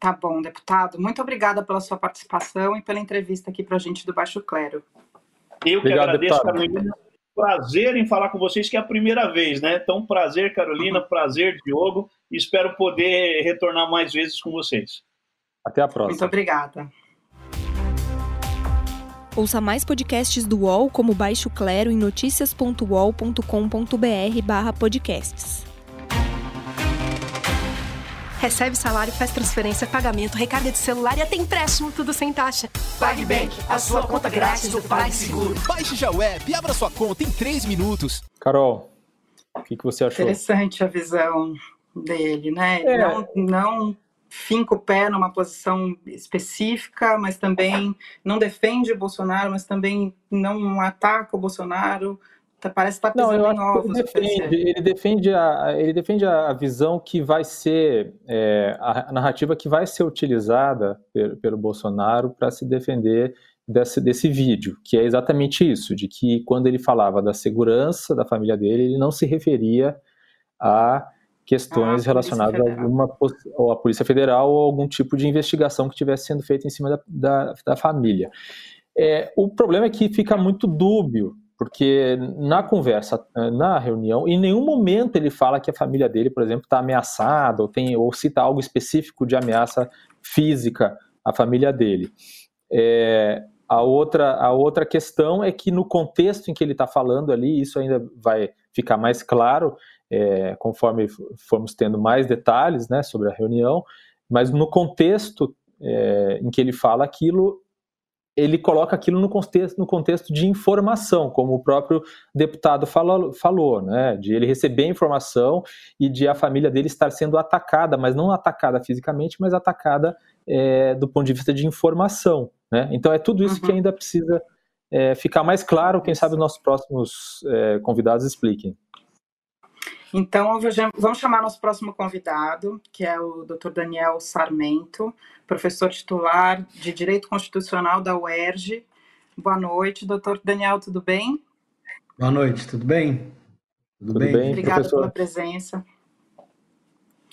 Tá bom, deputado. Muito obrigada pela sua participação e pela entrevista aqui para a gente do Baixo Clero. Eu Obrigado, que agradeço, deputado. Carolina. Prazer em falar com vocês, que é a primeira vez, né? Então, prazer, Carolina, prazer, Diogo. E espero poder retornar mais vezes com vocês. Até a próxima. Muito obrigada. Ouça mais podcasts do UOL como Baixo Clero em noticias.uol.com.br barra podcasts. Recebe salário, faz transferência, pagamento, recarga de celular e até empréstimo, tudo sem taxa. PagBank, a sua conta grátis do PagSeguro. Baixe já o app e abra sua conta em 3 minutos. Carol, o que, que você achou? Interessante a visão dele, né? É. Não, não finca o pé numa posição específica, mas também não defende o Bolsonaro, mas também não ataca o Bolsonaro, parece que está pisando Não, em ovos. Ele defende, ele defende, a, ele defende a visão que vai ser, é, a narrativa que vai ser utilizada pelo, pelo Bolsonaro para se defender desse, desse vídeo, que é exatamente isso, de que quando ele falava da segurança da família dele, ele não se referia a questões ah, relacionadas a alguma ou a Polícia Federal ou algum tipo de investigação que estivesse sendo feita em cima da, da, da família. É, o problema é que fica muito dúbio porque na conversa, na reunião, em nenhum momento ele fala que a família dele, por exemplo, está ameaçada ou, tem, ou cita algo específico de ameaça física à família dele. É, a, outra, a outra questão é que no contexto em que ele está falando ali, isso ainda vai ficar mais claro é, conforme formos tendo mais detalhes né, sobre a reunião, mas no contexto é, em que ele fala aquilo, ele coloca aquilo no contexto, no contexto de informação, como o próprio deputado falou, falou, né, de ele receber informação e de a família dele estar sendo atacada, mas não atacada fisicamente, mas atacada é, do ponto de vista de informação. Né? Então é tudo isso uhum. que ainda precisa é, ficar mais claro, quem sabe os nossos próximos é, convidados expliquem. Então, vamos chamar nosso próximo convidado, que é o Dr. Daniel Sarmento, professor titular de Direito Constitucional da UERJ. Boa noite, doutor Daniel, tudo bem? Boa noite, tudo bem? Tudo, tudo bem? bem? Obrigada professor. pela presença.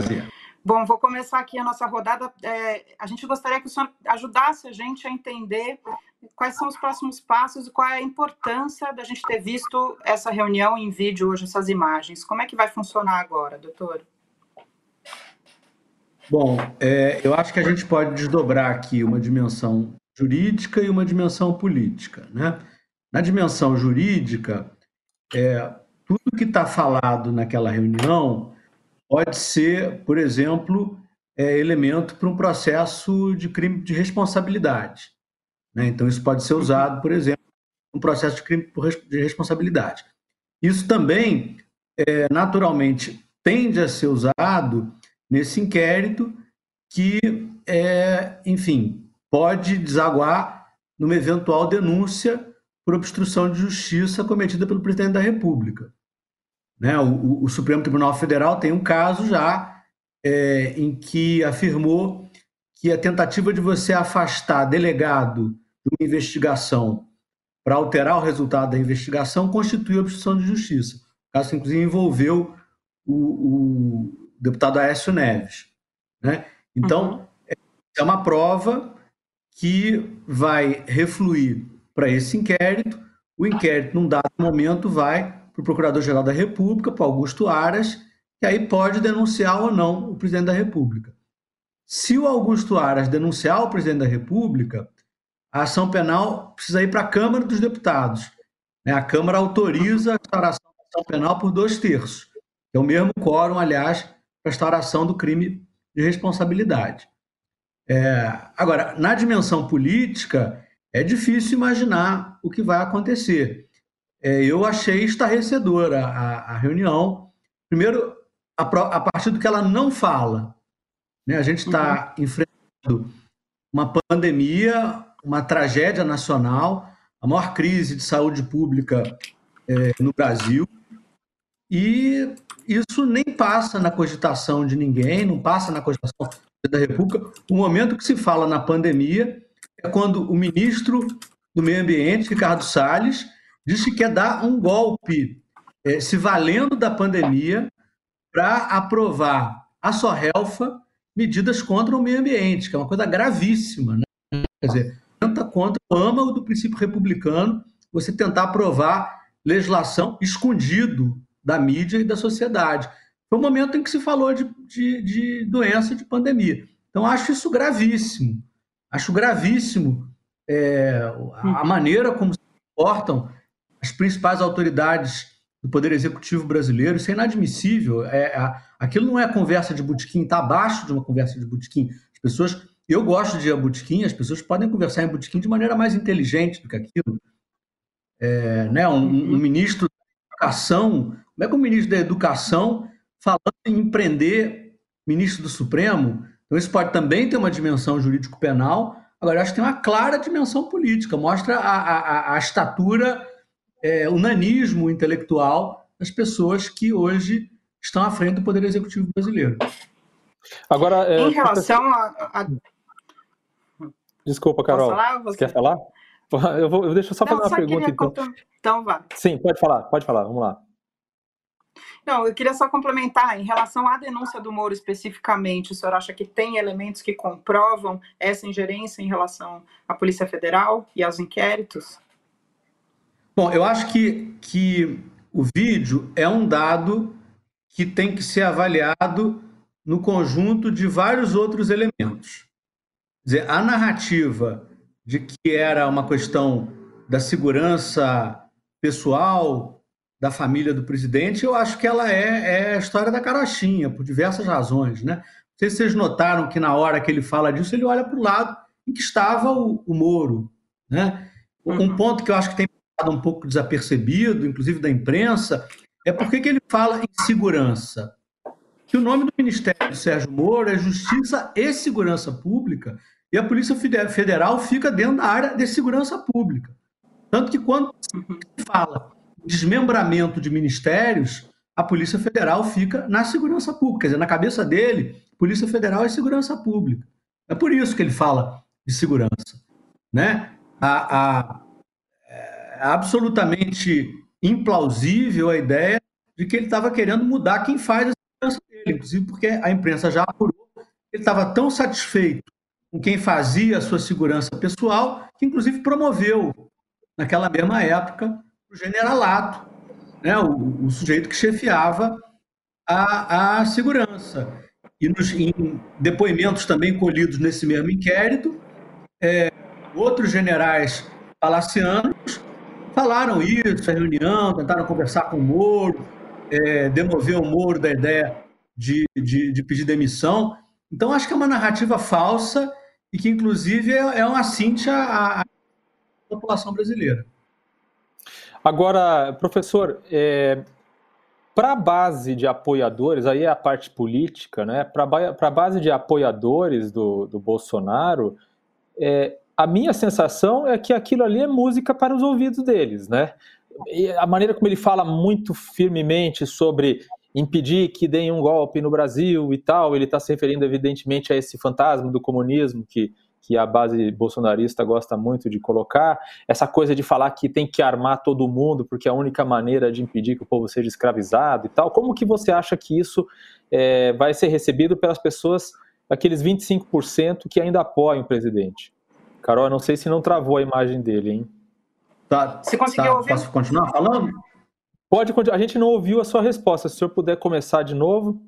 Sim. Bom, vou começar aqui a nossa rodada. É, a gente gostaria que o senhor ajudasse a gente a entender quais são os próximos passos e qual é a importância da gente ter visto essa reunião em vídeo hoje, essas imagens. Como é que vai funcionar agora, doutor? Bom, é, eu acho que a gente pode desdobrar aqui uma dimensão jurídica e uma dimensão política. Né? Na dimensão jurídica, é, tudo que está falado naquela reunião pode ser, por exemplo, é, elemento para um processo de crime de responsabilidade. Né? Então, isso pode ser usado, por exemplo, um processo de crime de responsabilidade. Isso também, é, naturalmente, tende a ser usado nesse inquérito que, é, enfim, pode desaguar numa eventual denúncia por obstrução de justiça cometida pelo presidente da República. Né? O, o, Supremo Tribunal Federal tem um caso já é, em que afirmou que a tentativa de você afastar delegado de uma investigação para alterar o resultado da investigação constitui obstrução de justiça. O caso, inclusive, envolveu o, o deputado Aécio Neves. Né? Então, uhum. é uma prova que vai refluir para esse inquérito. O inquérito, num dado momento, vai para o Procurador-Geral da República, para Augusto Aras, que aí pode denunciar ou não o presidente da República. Se o Augusto Aras denunciar o presidente da República, a ação penal precisa ir para a Câmara dos Deputados. Né? A Câmara autoriza a instauração da ação penal por dois terços, é o mesmo quórum, aliás, para a instauração do crime de responsabilidade. É, agora, na dimensão política, é difícil imaginar o que vai acontecer é, eu achei estarrecedora a, a reunião. Primeiro, a, a, partir do que ela não fala. Né? A gente está uhum. enfrentando uma pandemia, uma tragédia nacional, a maior crise de saúde pública é, no Brasil. E isso nem passa na cogitação de ninguém, não passa na cogitação da República. O momento que se fala na pandemia é quando o ministro do Meio Ambiente, Ricardo Salles, disse que quer dar um golpe, é, se valendo da pandemia, para aprovar a Sorrelfa medidas contra o meio ambiente, que é uma coisa gravíssima. Né? Quer dizer, tenta contra o âmago do princípio republicano você tentar aprovar legislação escondido da mídia e da sociedade. Foi o momento em que se falou de, de, de doença, de pandemia. Então, acho isso gravíssimo. Acho gravíssimo é, a maneira como se comportam as principais autoridades do Poder Executivo brasileiro. Isso é inadmissível. É, é, aquilo não é conversa de botequim, está abaixo de uma conversa de botequim. As pessoas. Eu gosto de botequim, as pessoas podem conversar em botequim de maneira mais inteligente do que aquilo. É, né, um, um ministro da Educação, como é que o ministro da Educação, falando em empreender ministro do Supremo, então isso pode também ter uma dimensão jurídico-penal, agora acho que tem uma clara dimensão política, mostra a, a, a estatura é, unanismo intelectual das pessoas que hoje estão à frente do Poder Executivo brasileiro. Agora, é, em relação a, a... Desculpa, Carol. Falar, você... Quer falar? Eu, vou, eu deixa eu só fazer uma só pergunta. Então. então, vá. Sim, pode falar, pode falar, vamos lá. Não, eu queria só complementar, em relação à denúncia do Moro especificamente, o senhor acha que tem elementos que comprovam essa ingerência em relação à Polícia Federal e aos inquéritos? Bom, eu acho que, que o vídeo é um dado que tem que ser avaliado no conjunto de vários outros elementos. Quer dizer, a narrativa de que era uma questão da segurança pessoal da família do presidente, eu acho que ela é, é a história da carochinha, por diversas razões. Né? Não sei se vocês notaram que na hora que ele fala disso, ele olha para o lado em que estava o, o Moro. Né? Um uhum. ponto que eu acho que tem um pouco desapercebido, inclusive da imprensa, é porque que ele fala em segurança. Que o nome do Ministério de Sérgio Moro é Justiça e Segurança Pública, e a Polícia Federal fica dentro da área de segurança pública. Tanto que quando se fala desmembramento de ministérios, a Polícia Federal fica na segurança pública. Quer dizer, na cabeça dele, Polícia Federal é segurança pública. É por isso que ele fala de segurança. Né? A, a, absolutamente implausível a ideia de que ele estava querendo mudar quem faz a segurança dele, inclusive porque a imprensa já apurou. Ele estava tão satisfeito com quem fazia a sua segurança pessoal, que inclusive promoveu, naquela mesma época, o generalato, né, o, o sujeito que chefiava a, a segurança. E nos, em depoimentos também colhidos nesse mesmo inquérito, é, outros generais palacianos falaram isso, a reunião, tentaram conversar com o Moro, é, demover o Moro da ideia de, de, de, pedir demissão. Então, acho que é uma narrativa falsa e que, inclusive, é, é uma cíntia à, à população brasileira. Agora, professor, é, para a base de apoiadores, aí é a parte política, né? Para a base de apoiadores do, do Bolsonaro, é, a minha sensação é que aquilo ali é música para os ouvidos deles, né? E a maneira como ele fala muito firmemente sobre impedir que deem um golpe no Brasil e tal, ele está se referindo evidentemente a esse fantasma do comunismo que, que a base bolsonarista gosta muito de colocar, essa coisa de falar que tem que armar todo mundo porque é a única maneira de impedir que o povo seja escravizado e tal. Como que você acha que isso é, vai ser recebido pelas pessoas, aqueles 25% que ainda apoiam o presidente? Carol, não sei se não travou a imagem dele, hein? Tá, Você conseguiu tá, ouvir? Posso continuar falando? Pode continuar. A gente não ouviu a sua resposta. Se o senhor puder começar de novo.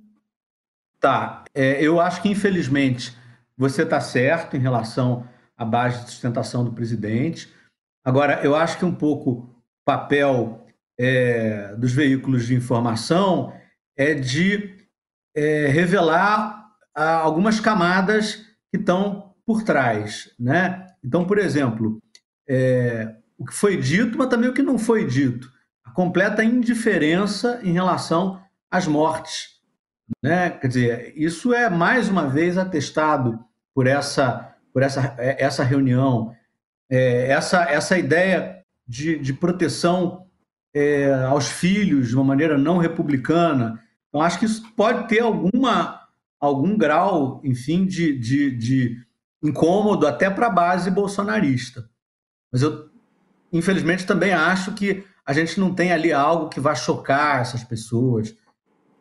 Tá. É, eu acho que, infelizmente, você está certo em relação à base de sustentação do presidente. Agora, eu acho que um pouco o papel é, dos veículos de informação é de é, revelar ah, algumas camadas que estão por trás, né? Então, por exemplo, é, o que foi dito, mas também o que não foi dito. A completa indiferença em relação às mortes. Né? Quer dizer, isso é mais uma vez atestado por essa, por essa, é, essa reunião, é, essa, essa ideia de, de proteção é, aos filhos de uma maneira não republicana. Então, acho que isso pode ter alguma, algum grau, enfim, de, de, de incômodo até para a base bolsonarista. Mas eu, infelizmente, também acho que a gente não tem ali algo que vá chocar essas pessoas.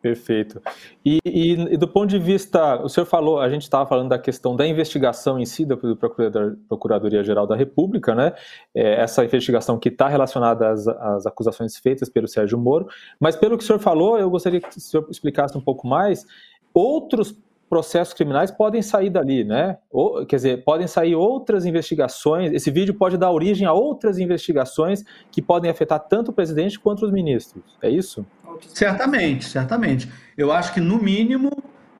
Perfeito. E, e, e do ponto de vista, o senhor falou, a gente estava falando da questão da investigação em si da Procuradoria-Geral da República, né? É, essa investigação que está relacionada às, às, acusações feitas pelo Sérgio Moro. Mas pelo que o senhor falou, eu gostaria que o senhor explicasse um pouco mais. Outros processos criminais podem sair dali, né? Ou, quer dizer, podem sair outras investigações. Esse vídeo pode dar origem a outras investigações que podem afetar tanto o presidente quanto os ministros. É isso? Certamente, certamente. Eu acho que, no mínimo,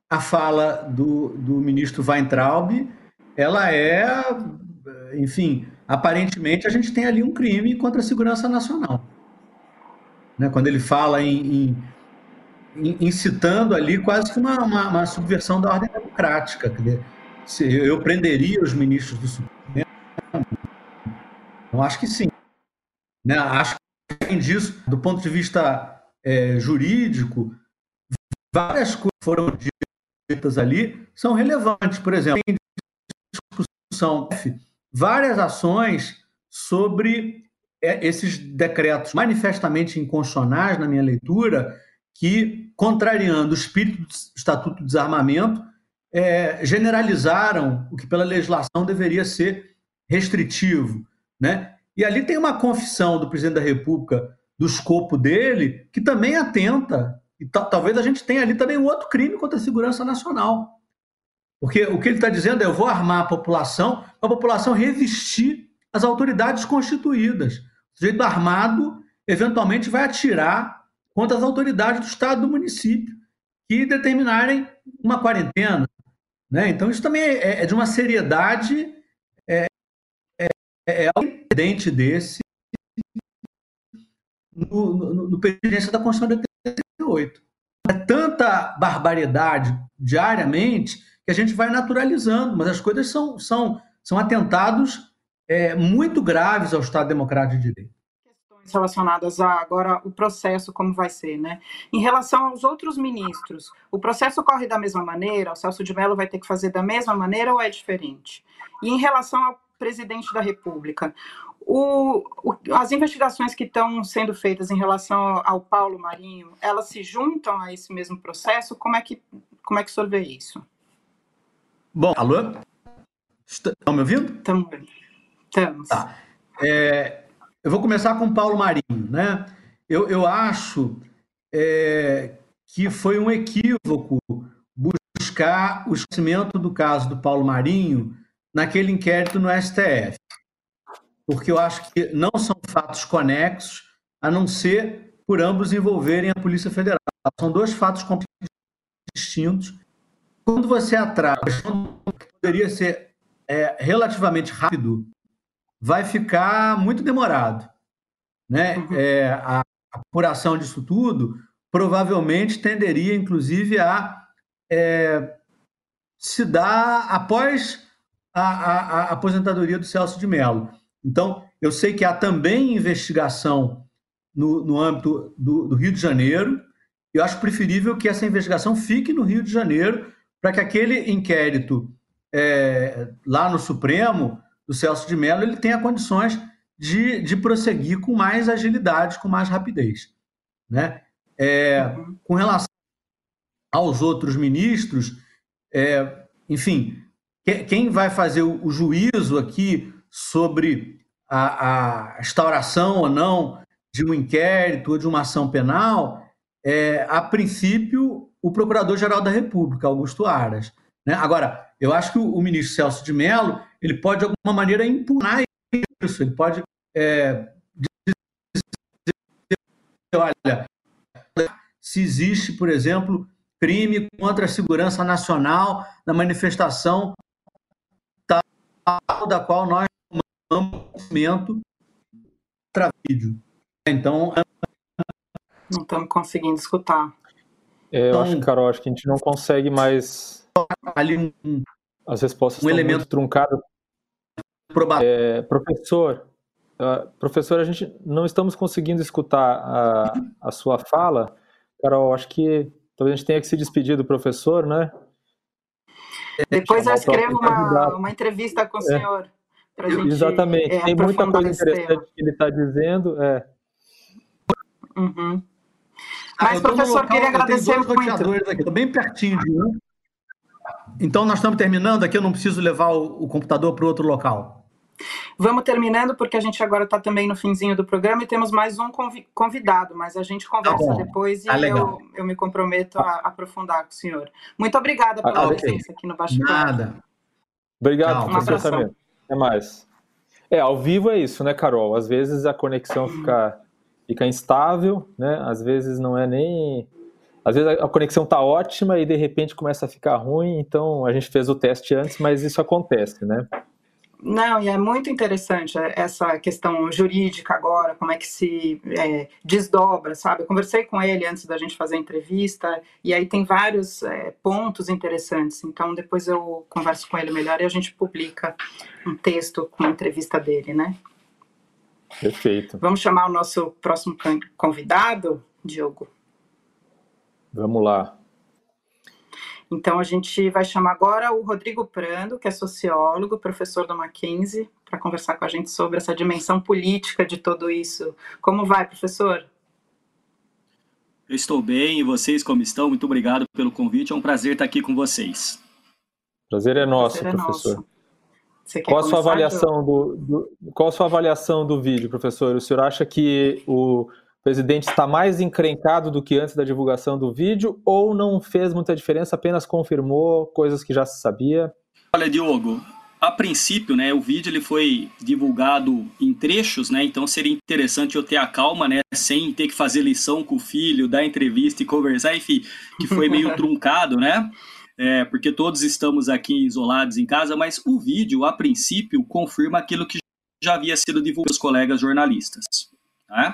a fala do, do ministro Weintraub, ela é, enfim, aparentemente a gente tem ali um crime contra a segurança nacional. Né? Quando ele fala em, em incitando ali quase que uma, uma, uma subversão da ordem democrática. Quer dizer, se eu prenderia os ministros do Supremo? Eu acho que sim. Né? Acho além disso, do ponto de vista é, jurídico, várias coisas foram ditas ali são relevantes. Por exemplo, em discussão, várias ações sobre é, esses decretos manifestamente inconstitucionais, na minha leitura, que, contrariando o espírito do Estatuto do Desarmamento, é, generalizaram o que pela legislação deveria ser restritivo. Né? E ali tem uma confissão do presidente da República do escopo dele, que também atenta, e talvez a gente tenha ali também um outro crime contra a segurança nacional. Porque o que ele está dizendo é: eu vou armar a população, a população revestir as autoridades constituídas. O sujeito armado eventualmente vai atirar contra as autoridades do Estado do município que determinarem uma quarentena. Né? Então, isso também é, é de uma seriedade é, é, é um desse no, no, da Constituição de 88. É tanta barbaridade diariamente que a gente vai naturalizando, mas as coisas são, são, são atentados é, muito graves ao Estado Democrático de Direito relacionadas a agora o processo como vai ser, né? Em relação aos outros ministros, o processo corre da mesma maneira? O Celso de Mello vai ter que fazer da mesma maneira ou é diferente? E em relação ao presidente da República, o, o, as investigações que estão sendo feitas em relação ao Paulo Marinho, elas se juntam a esse mesmo processo? Como é que como é que o senhor vê isso? Bom, alô? Estão me ouvindo? Estamos. Estamos. Tá. É, eu vou começar com Paulo Marinho. Né? Eu, eu acho é, que foi um equívoco buscar o esclarecimento do caso do Paulo Marinho naquele inquérito no STF. Porque eu acho que não são fatos conexos, a não ser por ambos envolverem a Polícia Federal. São dois fatos completamente distintos. Quando você atrasa, poderia ser é, relativamente rápido vai ficar muito demorado. Né? Uhum. É, a apuração disso tudo provavelmente tenderia, inclusive, a é, se dar após a, a, a, aposentadoria do Celso de Mello. Então, eu sei que há também investigação no, no âmbito do, do Rio de Janeiro. Eu acho preferível que essa investigação fique no Rio de Janeiro, para que aquele inquérito é, lá no Supremo do Celso de Mello, ele tenha condições de, de prosseguir com mais agilidade, com mais rapidez. Né? É, com relação aos outros ministros, é, enfim, quem vai fazer o, juízo aqui sobre a, a, instauração ou não de um inquérito ou de uma ação penal é, a princípio, o Procurador-Geral da República, Augusto Aras. Né? Agora, eu acho que o, o ministro Celso de Mello ele pode, de alguma maneira, impugnar isso. Ele pode é, dizer, olha, se existe, por exemplo, crime contra a segurança nacional na manifestação tal da qual nós tomamos conhecimento vídeo. Então, não estamos conseguindo escutar. É, eu acho, então, Carol, acho que a gente não consegue mais. Ali um, as respostas um elemento truncado. É, professor, uh, professor, a gente não estamos conseguindo escutar a, a sua fala. Carol, acho que talvez a gente tenha que se despedir do professor, né? Depois eu escrevo uma, uma entrevista com o é. senhor. É. Gente, Exatamente, é, tem muita coisa interessante que ele está dizendo. É. Uhum. Ah, Mas, ah, professor, local, queria agradecer muito. Aqui, estou bem pertinho de um. Então, nós estamos terminando aqui, eu não preciso levar o, o computador para outro local. Vamos terminando, porque a gente agora está também no finzinho do programa e temos mais um convidado, mas a gente conversa tá depois e ah, eu, eu, me comprometo a aprofundar com o senhor. Muito obrigada pela ah, presença okay. aqui no Baixo Nada. Obrigado, Tchau, professor Samir. Até mais. É, ao vivo é isso, né, Carol? Às vezes a conexão fica, fica instável, né? Às vezes não é nem às vezes a conexão tá ótima e de repente começa a ficar ruim, então a gente fez o teste antes, mas isso acontece, né? Não, e é muito interessante essa questão jurídica agora, como é que se é, desdobra, sabe? Eu conversei com ele antes da gente fazer a entrevista, e aí tem vários é, pontos interessantes. Então, depois eu converso com ele melhor e a gente publica um texto com a entrevista dele, né? Perfeito. Vamos chamar o nosso próximo convidado, Diogo? Vamos lá. Então, a gente vai chamar agora o Rodrigo Prando, que é sociólogo, professor do Mackenzie, para conversar com a gente sobre essa dimensão política de tudo isso. Como vai, professor? Eu estou bem, e vocês como estão? Muito obrigado pelo convite, é um prazer estar aqui com vocês. Prazer é nosso, prazer é professor. Nosso. Qual a sua avaliação do, do, qual a sua avaliação do vídeo, professor? O senhor acha que o presidente está mais encrencado do que antes da divulgação do vídeo ou não fez muita diferença, apenas confirmou coisas que já se sabia? Olha, Diogo, a princípio, né, o vídeo ele foi divulgado em trechos, né, então seria interessante eu ter a calma, né, sem ter que fazer lição com o filho, dar entrevista e conversar, enfim, que foi meio truncado, né, é, porque todos estamos aqui isolados em casa, mas o vídeo, a princípio, confirma aquilo que já havia sido divulgado pelos colegas jornalistas. Né?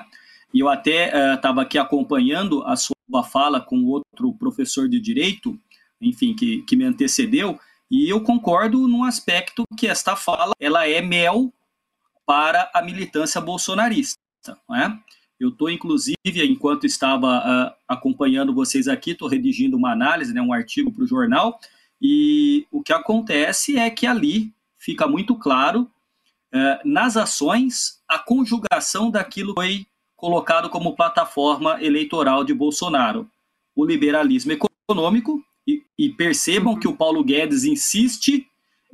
E eu até estava uh, aqui acompanhando a sua fala com outro professor de direito, enfim, que, que me antecedeu, e eu concordo num aspecto que esta fala ela é mel para a militância bolsonarista. Né? Eu estou, inclusive, enquanto estava uh, acompanhando vocês aqui, estou redigindo uma análise, né, um artigo para o jornal, e o que acontece é que ali fica muito claro, uh, nas ações, a conjugação daquilo que foi colocado como plataforma eleitoral de Bolsonaro. O liberalismo econômico, e, e percebam que o Paulo Guedes insiste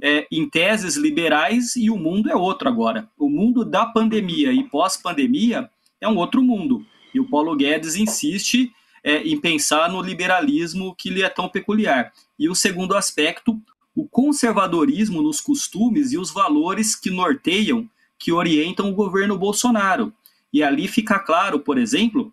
é, em teses liberais e o mundo é outro agora. O mundo da pandemia e pós-pandemia é um outro mundo. E o Paulo Guedes insiste é, em pensar no liberalismo que lhe é tão peculiar. E o segundo aspecto, o conservadorismo nos costumes e os valores que norteiam, que orientam o governo Bolsonaro. E ali fica claro, por exemplo,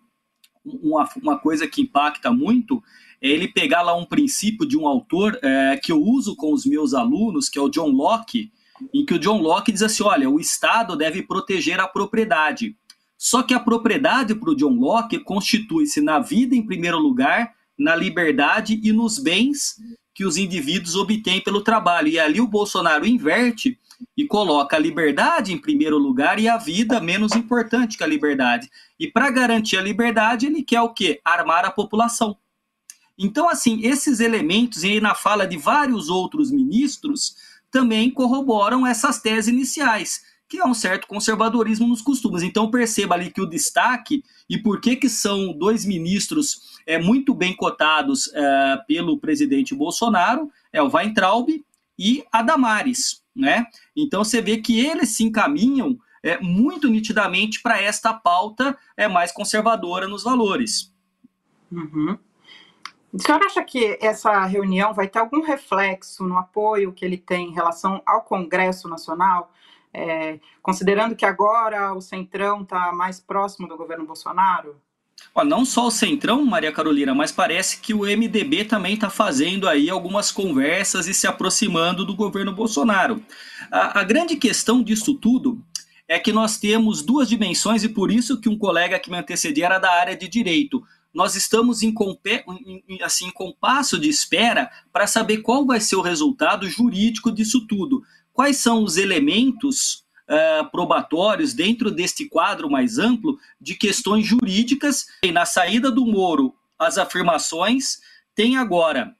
uma, uma coisa que impacta muito é ele pegar lá um princípio de um autor é, que eu uso com os meus alunos, que é o John Locke, em que o John Locke diz assim: olha, o Estado deve proteger a propriedade. Só que a propriedade para o John Locke constitui-se na vida, em primeiro lugar, na liberdade e nos bens que os indivíduos obtêm pelo trabalho. E ali o Bolsonaro inverte e coloca a liberdade em primeiro lugar e a vida menos importante que a liberdade. E para garantir a liberdade, ele quer o quê? Armar a população. Então, assim, esses elementos, e aí na fala de vários outros ministros, também corroboram essas teses iniciais que é um certo conservadorismo nos costumes. Então perceba ali que o destaque e por que que são dois ministros é, muito bem cotados é, pelo presidente Bolsonaro é o Weintraub e a Damares, né? Então você vê que eles se encaminham é, muito nitidamente para esta pauta é mais conservadora nos valores. Uhum. O senhor acha que essa reunião vai ter algum reflexo no apoio que ele tem em relação ao Congresso Nacional? É, considerando que agora o Centrão está mais próximo do governo Bolsonaro? Não só o Centrão, Maria Carolina, mas parece que o MDB também está fazendo aí algumas conversas e se aproximando do governo Bolsonaro. A, a, grande questão disso tudo é que nós temos duas dimensões e por isso que um colega que me antecedia era da área de direito. Nós estamos em, assim, em compasso de espera para saber qual vai ser o resultado jurídico disso tudo quais são os elementos uh, probatórios dentro deste quadro mais amplo de questões jurídicas. E na saída do Moro, as afirmações, tem agora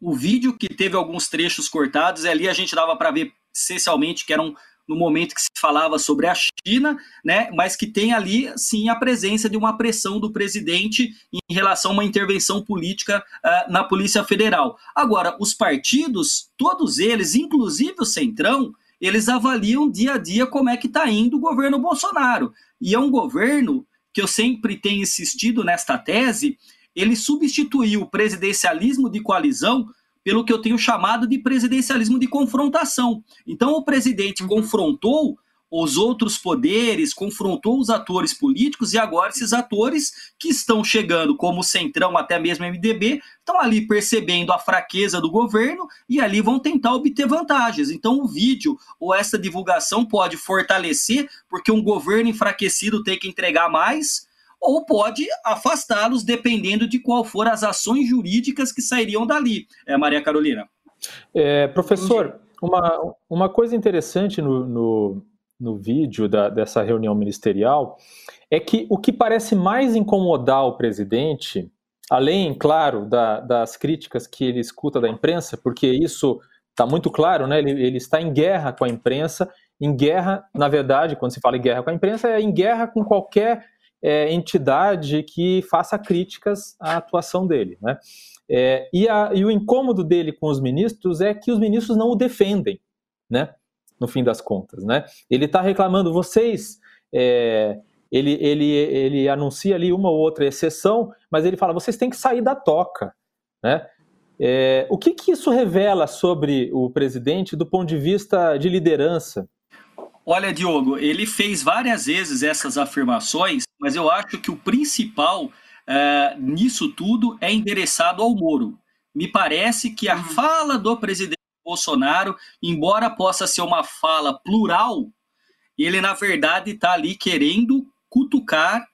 o vídeo que teve alguns trechos cortados, e ali a gente dava para ver essencialmente que eram no momento que se falava sobre a China, né, mas que tem ali sim a presença de uma pressão do presidente em relação a uma intervenção política uh, na Polícia Federal. Agora, os partidos, todos eles, inclusive o Centrão, eles avaliam dia a dia como é que está indo o governo Bolsonaro. E é um governo que eu sempre tenho insistido nesta tese, ele substituiu o presidencialismo de coalizão pelo que eu tenho chamado de presidencialismo de confrontação. Então, o presidente uhum. confrontou os outros poderes, confrontou os atores políticos e agora esses atores que estão chegando, como Centrão, até mesmo MDB, estão ali percebendo a fraqueza do governo e ali vão tentar obter vantagens. Então o vídeo ou essa divulgação pode fortalecer, porque um governo enfraquecido tem que entregar mais, ou pode afastá-los dependendo de qual for as ações jurídicas que sairiam dali. É, Maria Carolina. É, professor, uma, uma coisa interessante no, no, no vídeo da, dessa reunião ministerial é que o que parece mais incomodar o presidente, além, claro, da, das críticas que ele escuta da imprensa, porque isso está muito claro, né? Ele, ele, está em guerra com a imprensa, em guerra, na verdade, quando se fala em guerra com a imprensa, é em guerra com qualquer é, entidade que faça críticas à atuação dele, né? É, e, a, e o incômodo dele com os ministros é que os ministros não o defendem, né? No fim das contas, né? Ele está reclamando, vocês é, ele, ele, ele anuncia ali uma ou outra exceção, mas ele fala: vocês têm que sair da toca. Né? É, o que, que isso revela sobre o presidente do ponto de vista de liderança? Olha, Diogo, ele fez várias vezes essas afirmações, mas eu acho que o principal é, nisso tudo é endereçado ao Moro. Me parece que a uhum. fala do presidente Bolsonaro, embora possa ser uma fala plural, ele na verdade está ali querendo cutucar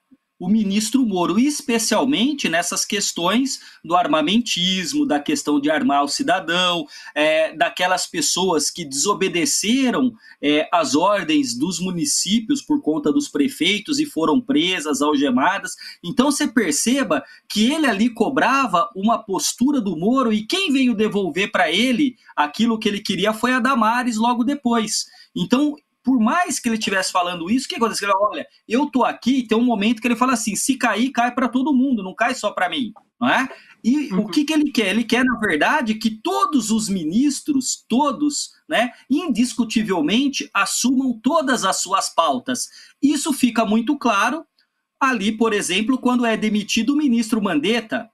o ministro Moro, especialmente nessas questões do armamentismo, da questão de armar o cidadão, é, daquelas pessoas que desobedeceram é, as ordens dos municípios por conta dos prefeitos e foram presas, algemadas. Então você perceba que ele ali cobrava uma postura do Moro e quem veio devolver para ele aquilo que ele queria foi a Damares logo depois. Então, por mais que ele estivesse falando isso, o que aconteceu? Olha, eu tô aqui, tem um momento que ele fala assim: se cair, cai para todo mundo, não cai só para mim, não é? E uhum. o que, que ele quer? Ele quer, na verdade, que todos os ministros, todos, né, indiscutivelmente, assumam todas as suas pautas. Isso fica muito claro ali, por exemplo, quando é demitido o ministro Mandetta,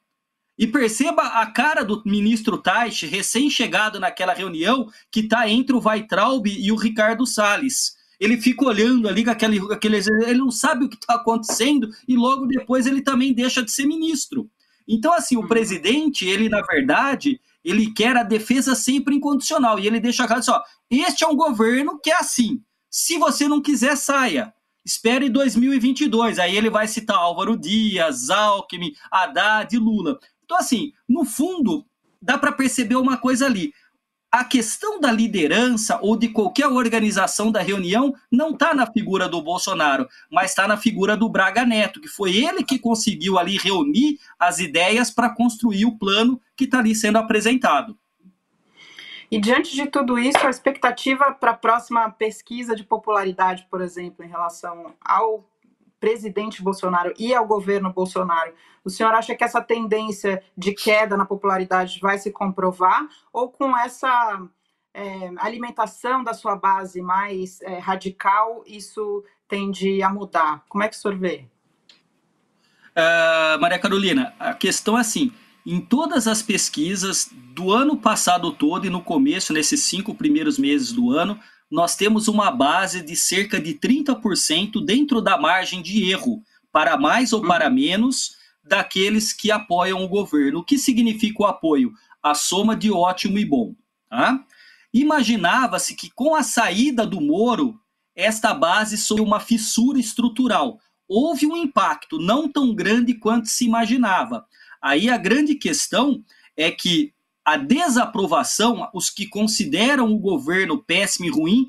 e perceba a cara do ministro Taish, recém-chegado naquela reunião, que está entre o Weitraub e o Ricardo Salles. Ele fica olhando ali com aquele, aquele. Ele não sabe o que está acontecendo e logo depois ele também deixa de ser ministro. Então, assim, o uhum. presidente, ele, na verdade, ele quer a defesa sempre incondicional. E ele deixa claro assim: ó, este é um governo que é assim. Se você não quiser, saia. Espere 2022. Aí ele vai citar Álvaro Dias, Alckmin, Haddad e Lula. Então, assim, no fundo, dá para perceber uma coisa ali. A questão da liderança ou de qualquer organização da reunião não está na figura do Bolsonaro, mas está na figura do Braga Neto, que foi ele que conseguiu ali reunir as ideias para construir o plano que está ali sendo apresentado. E diante de tudo isso, a expectativa para a próxima pesquisa de popularidade, por exemplo, em relação ao presidente Bolsonaro e ao governo Bolsonaro, o senhor acha que essa tendência de queda na popularidade vai se comprovar? Ou com essa é, alimentação da sua base mais é, radical, isso tende a mudar? Como é que o senhor vê? Uh, Maria Carolina, a questão é assim: em todas as pesquisas do ano passado todo e no começo, nesses cinco primeiros meses do ano, nós temos uma base de cerca de 30% dentro da margem de erro, para mais ou para uhum. menos, daqueles que apoiam o governo. O que significa o apoio? A soma de ótimo e bom. Tá? Imaginava-se que com a saída do Moro, esta base sofreu uma fissura estrutural. Houve um impacto não tão grande quanto se imaginava. Aí a grande questão é que a desaprovação, os que consideram o governo péssimo e ruim,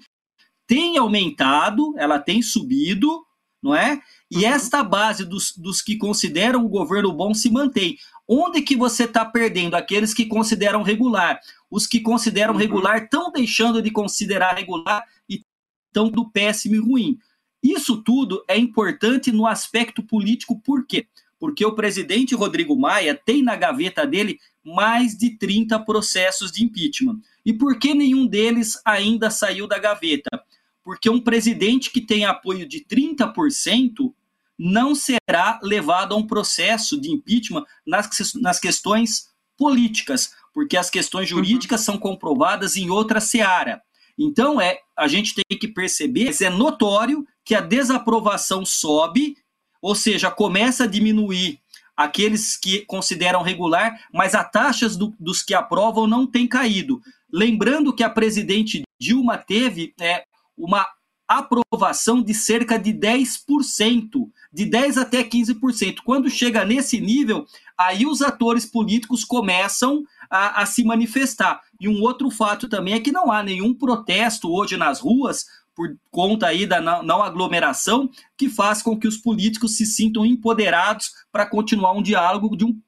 tem aumentado, ela tem subido, não é? E uhum. esta base dos, dos que consideram o governo bom se mantém. Onde que você está perdendo? Aqueles que consideram regular. Os que consideram uhum. regular estão deixando de considerar regular e estão do péssimo e ruim. Isso tudo é importante no aspecto político, por quê? Porque o presidente Rodrigo Maia tem na gaveta dele mais de 30 processos de impeachment. E por que nenhum deles ainda saiu da gaveta? Porque um presidente que tem apoio de 30% não será levado a um processo de impeachment nas, nas questões políticas, porque as questões uhum. jurídicas uhum. são comprovadas em outra seara. Então, é, a gente tem que perceber, é notório que a desaprovação sobe, ou seja, começa a diminuir aqueles que consideram regular, mas as taxas do, dos que aprovam não têm caído. Lembrando que a presidente Dilma teve é, uma aprovação de cerca de 10%, de 10 até 15%. Quando chega nesse nível, aí os atores políticos começam a, a se manifestar. E um outro fato também é que não há nenhum protesto hoje nas ruas por conta aí da não, aglomeração, que faz com que os políticos se sintam empoderados para continuar um diálogo de um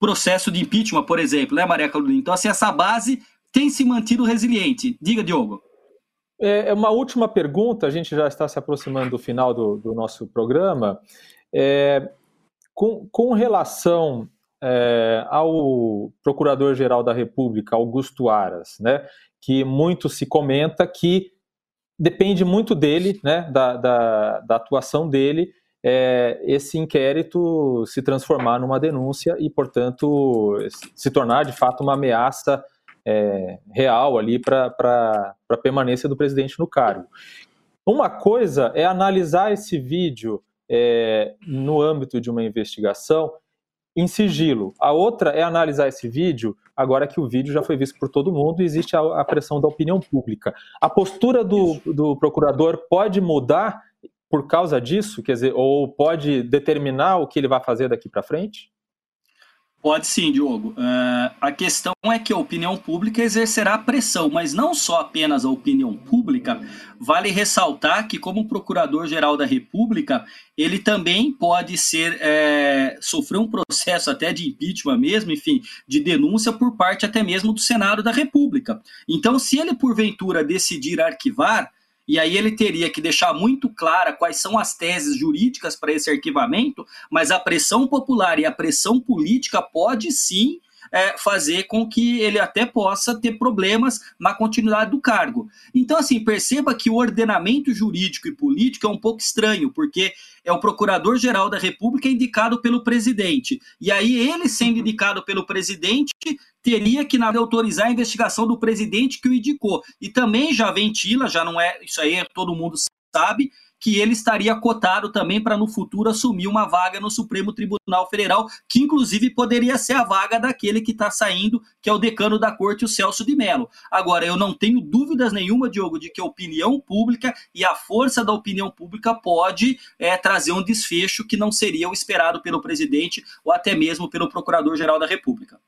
processo de impeachment, por exemplo, né, Maria Carolina? Então, assim, essa base tem se mantido resiliente. Diga, Diogo. É, é uma última pergunta, a gente já está se aproximando do final do, do nosso programa. É, com, com, relação é, ao Procurador-Geral da República, Augusto Aras, né, que muito se comenta que depende muito dele, né, da, da, da atuação dele, é, esse inquérito se transformar numa denúncia e, portanto, se tornar de fato uma ameaça é, real ali para a permanência do presidente no cargo. Uma coisa é analisar esse vídeo é, no âmbito de uma investigação em sigilo. A outra é analisar esse vídeo agora que o vídeo já foi visto por todo mundo e existe a, a pressão da opinião pública. A postura do, do procurador pode mudar por causa disso, quer dizer, ou pode determinar o que ele vai fazer daqui para frente? Pode sim, Diogo. Uh, a questão é que a opinião pública exercerá pressão, mas não só apenas a opinião pública. Vale ressaltar que, como Procurador-Geral da República, ele também pode ser é, sofrer um processo até de impeachment mesmo, enfim, de denúncia por parte até mesmo do Senado da República. Então, se ele porventura decidir arquivar, e aí ele teria que deixar muito clara quais são as teses jurídicas para esse arquivamento, mas a pressão popular e a pressão política pode sim é, fazer com que ele até possa ter problemas na continuidade do cargo. Então, assim, perceba que o ordenamento jurídico e político é um pouco estranho, porque é o procurador-geral da República indicado pelo presidente. E aí, ele sendo indicado pelo presidente, teria que autorizar a investigação do presidente que o indicou. E também já ventila, já não é, isso aí todo mundo sabe, que ele estaria cotado também para no futuro assumir uma vaga no Supremo Tribunal Federal, que inclusive poderia ser a vaga daquele que está saindo, que é o decano da corte, o Celso de Mello. Agora, eu não tenho dúvidas nenhuma, Diogo, de que a opinião pública e a força da opinião pública pode é, trazer um desfecho que não seria o esperado pelo presidente ou até mesmo pelo Procurador-Geral da República.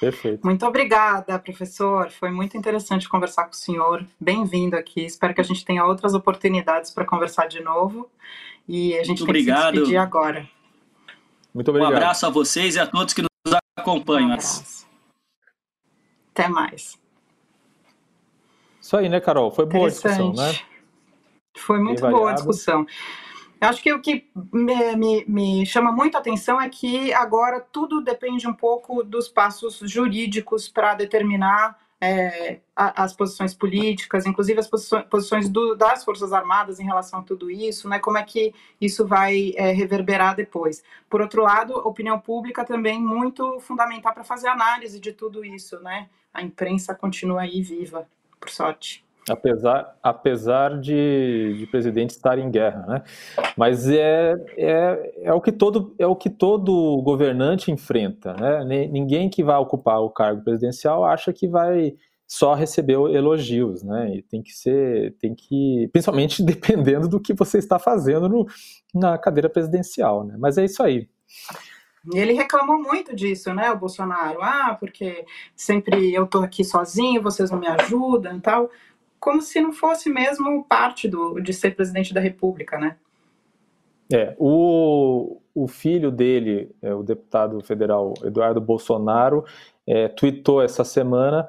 Perfeito. Muito obrigada, professor. Foi muito interessante conversar com o senhor. Bem-vindo aqui. Espero que a gente tenha outras oportunidades para conversar de novo. E a gente muito tem obrigado. que se despedir agora. Muito obrigado. Um abraço a vocês e a todos que nos acompanham. Um Até mais. Isso aí, né, Carol? Foi boa a discussão, né? Foi muito boa a discussão. Eu acho que o que me, me, me, chama muito a atenção é que agora tudo depende um pouco dos passos jurídicos para determinar é, as posições políticas, inclusive as posições do, das Forças Armadas em relação a tudo isso, né? Como é que isso vai é, reverberar depois. Por outro lado, opinião pública também muito fundamental para fazer análise de tudo isso, né? A imprensa continua aí viva, por sorte. Apesar, apesar de, de presidente estar em guerra, né? Mas é, é, é, o que todo, é o que todo governante enfrenta, né? Ninguém que vai ocupar o cargo presidencial acha que vai só receber elogios, né? E tem que ser, tem que, principalmente dependendo do que você está fazendo no, na cadeira presidencial, né? Mas é isso aí. Ele reclamou muito disso, né, o Bolsonaro? Ah, porque sempre eu tô aqui sozinho, vocês não me ajudam e tal como se não fosse mesmo parte do, de ser presidente da República, né? É, o, o filho dele, é, o deputado federal Eduardo Bolsonaro, é, tweetou essa semana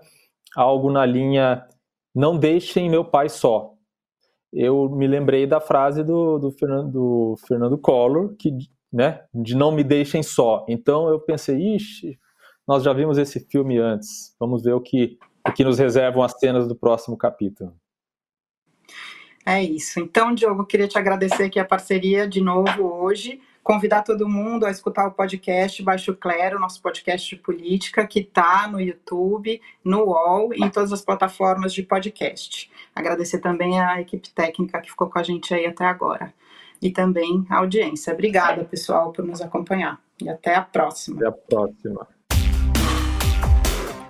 algo na linha: não deixem meu pai só. Eu me lembrei da frase do, do, Fernando, do Fernando Collor, que, né, de não me deixem só. Então eu pensei, ixi, nós já vimos esse filme antes, vamos ver o que o que nos reservam as cenas do próximo capítulo. É isso. Então, Diogo, queria te agradecer aqui a parceria de novo hoje. Convidar todo mundo a escutar o podcast Baixo Clero, nosso podcast de política, que está no YouTube, no UOL e em todas as plataformas de podcast. Agradecer também a equipe técnica que ficou com a gente aí até agora. E também a audiência. Obrigada, pessoal, por nos acompanhar. E até a próxima. Até a próxima.